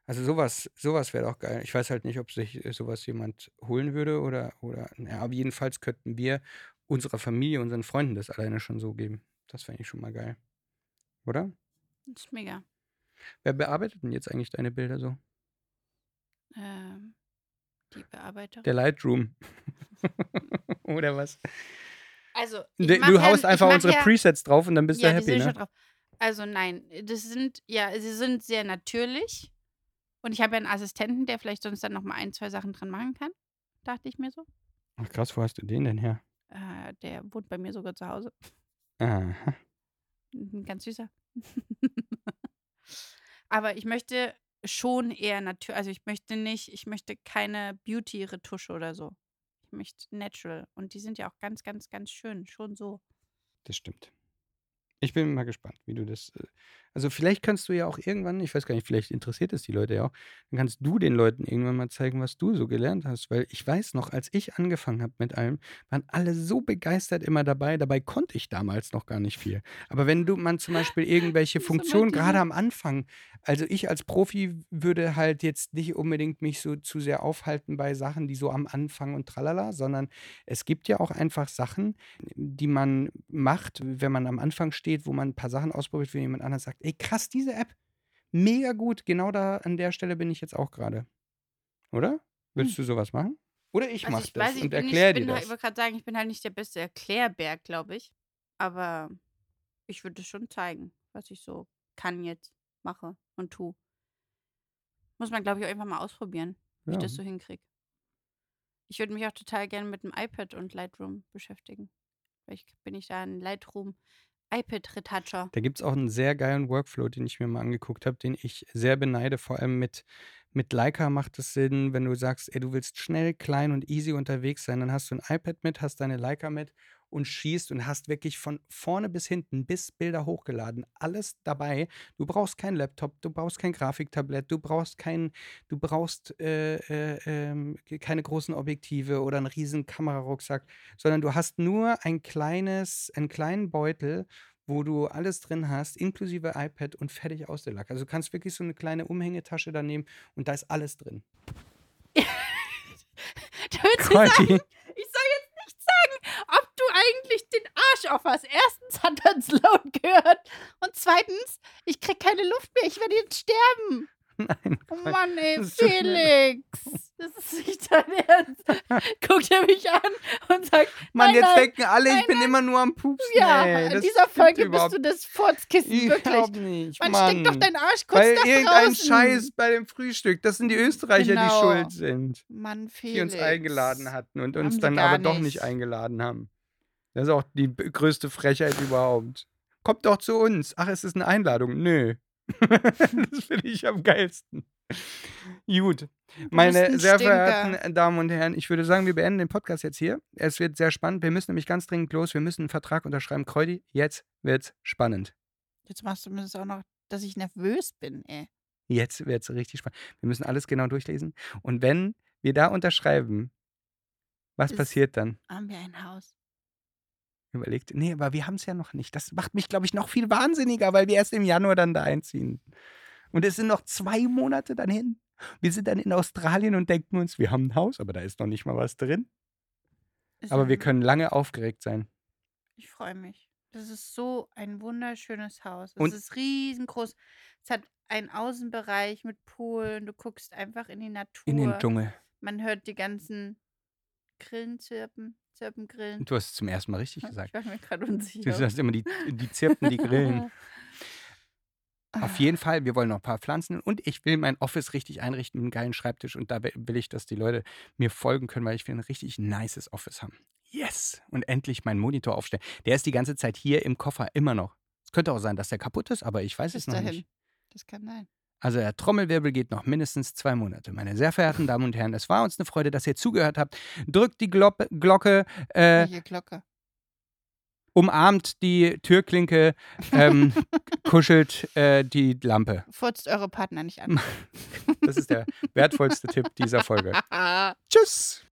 Also sowas, sowas wäre doch geil. Ich weiß halt nicht, ob sich äh, sowas jemand holen würde oder, oder, ja, aber jedenfalls könnten wir unserer Familie, unseren Freunden das alleine schon so geben. Das fände ich schon mal geil. Oder? Das ist mega. Wer bearbeitet denn jetzt eigentlich deine Bilder so? Ähm, die Bearbeiter. Der Lightroom. oder was? Also, du haust ja, einfach unsere ja, Presets drauf und dann bist ja, du happy, ne? Also nein, das sind ja, sie sind sehr natürlich. Und ich habe ja einen Assistenten, der vielleicht sonst dann noch mal ein, zwei Sachen dran machen kann. Dachte ich mir so. Ach krass, wo hast du den denn her? Äh, der wohnt bei mir sogar zu Hause. Aha. Ganz süßer. Aber ich möchte schon eher natürlich, also ich möchte nicht, ich möchte keine Beauty-Retusche oder so. Ich möchte natural. Und die sind ja auch ganz, ganz, ganz schön. Schon so. Das stimmt. Ich bin mal gespannt, wie du das. Also, vielleicht kannst du ja auch irgendwann, ich weiß gar nicht, vielleicht interessiert es die Leute ja auch, dann kannst du den Leuten irgendwann mal zeigen, was du so gelernt hast. Weil ich weiß noch, als ich angefangen habe mit allem, waren alle so begeistert immer dabei. Dabei konnte ich damals noch gar nicht viel. Aber wenn du man zum Beispiel irgendwelche Funktionen, gerade am Anfang, also ich als Profi würde halt jetzt nicht unbedingt mich so zu sehr aufhalten bei Sachen, die so am Anfang und tralala, sondern es gibt ja auch einfach Sachen, die man macht, wenn man am Anfang steht, wo man ein paar Sachen ausprobiert, wenn jemand anders sagt, ey krass, diese App, mega gut, genau da an der Stelle bin ich jetzt auch gerade. Oder? Willst hm. du sowas machen? Oder ich also mach ich das weiß, und erkläre dir das. Halt, ich wollte gerade sagen, ich bin halt nicht der beste Erklärbär, glaube ich. Aber ich würde schon zeigen, was ich so kann jetzt, mache und tue. Muss man, glaube ich, auch einfach mal ausprobieren, wie ja. ich das so hinkriege. Ich würde mich auch total gerne mit dem iPad und Lightroom beschäftigen. Vielleicht bin ich da ein Lightroom iPad-Retoucher. Da gibt es auch einen sehr geilen Workflow, den ich mir mal angeguckt habe, den ich sehr beneide. Vor allem mit, mit Leica macht es Sinn, wenn du sagst, ey, du willst schnell, klein und easy unterwegs sein, dann hast du ein iPad mit, hast deine Leica mit und schießt und hast wirklich von vorne bis hinten bis Bilder hochgeladen. Alles dabei. Du brauchst keinen Laptop, du brauchst kein Grafiktablett, du brauchst kein, du brauchst äh, äh, äh, keine großen Objektive oder einen riesen Kamerarucksack, sondern du hast nur ein kleines, einen kleinen Beutel wo du alles drin hast, inklusive iPad und fertig aus der Lack. Also du kannst wirklich so eine kleine Umhängetasche da nehmen und da ist alles drin. du würdest sagen, ich soll jetzt nicht sagen, ob du eigentlich den Arsch auf was. Erstens hat er es laut gehört und zweitens, ich krieg keine Luft mehr. Ich werde jetzt sterben. Nein. Oh Mann, ey, Felix. Das ist nicht dein Ernst. Guckt er mich an und sagt: Mann, jetzt nein, denken alle, ich nein, bin immer nur am Pupsen. Ja, ey, in dieser Folge bist du das Furzkissen, ich wirklich. Glaub nicht. Man Mann. steckt doch deinen Arsch kurz Weil nach irgendein draußen. Scheiß bei dem Frühstück. Das sind die Österreicher, genau. die schuld sind. Mann, Felix. Die uns eingeladen hatten und uns dann aber nicht. doch nicht eingeladen haben. Das ist auch die größte Frechheit überhaupt. Kommt doch zu uns. Ach, es ist eine Einladung. Nö. das finde ich am geilsten. Gut. Meine sehr verehrten Damen und Herren, ich würde sagen, wir beenden den Podcast jetzt hier. Es wird sehr spannend. Wir müssen nämlich ganz dringend los. Wir müssen einen Vertrag unterschreiben. Kreudi, jetzt wird's spannend. Jetzt machst du mir das auch noch, dass ich nervös bin, ey. Jetzt wird's richtig spannend. Wir müssen alles genau durchlesen. Und wenn wir da unterschreiben, was das passiert dann? Haben wir ein Haus überlegt, nee, aber wir haben es ja noch nicht. Das macht mich, glaube ich, noch viel wahnsinniger, weil wir erst im Januar dann da einziehen. Und es sind noch zwei Monate dann hin. Wir sind dann in Australien und denken uns, wir haben ein Haus, aber da ist noch nicht mal was drin. Ist aber wir können lange aufgeregt sein. Ich freue mich. Das ist so ein wunderschönes Haus. Es ist riesengroß. Es hat einen Außenbereich mit Pool. Du guckst einfach in die Natur. In den Dschungel. Man hört die ganzen Grillen zirpen. Zirpen, Grillen. Du hast es zum ersten Mal richtig gesagt. Ich war mir gerade unsicher. Du sagst immer die, die Zirpen, die Grillen. Auf jeden Fall, wir wollen noch ein paar Pflanzen und ich will mein Office richtig einrichten mit einem geilen Schreibtisch und da will ich, dass die Leute mir folgen können, weil ich will ein richtig nices Office haben. Yes! Und endlich meinen Monitor aufstellen. Der ist die ganze Zeit hier im Koffer, immer noch. Es könnte auch sein, dass der kaputt ist, aber ich weiß Bis es noch dahin. nicht. Das kann sein. Also der Trommelwirbel geht noch mindestens zwei Monate. Meine sehr verehrten Damen und Herren, es war uns eine Freude, dass ihr zugehört habt. Drückt die Glo Glocke. Äh, Welche Glocke? Umarmt die Türklinke, ähm, kuschelt äh, die Lampe. Furzt eure Partner nicht an. das ist der wertvollste Tipp dieser Folge. Tschüss.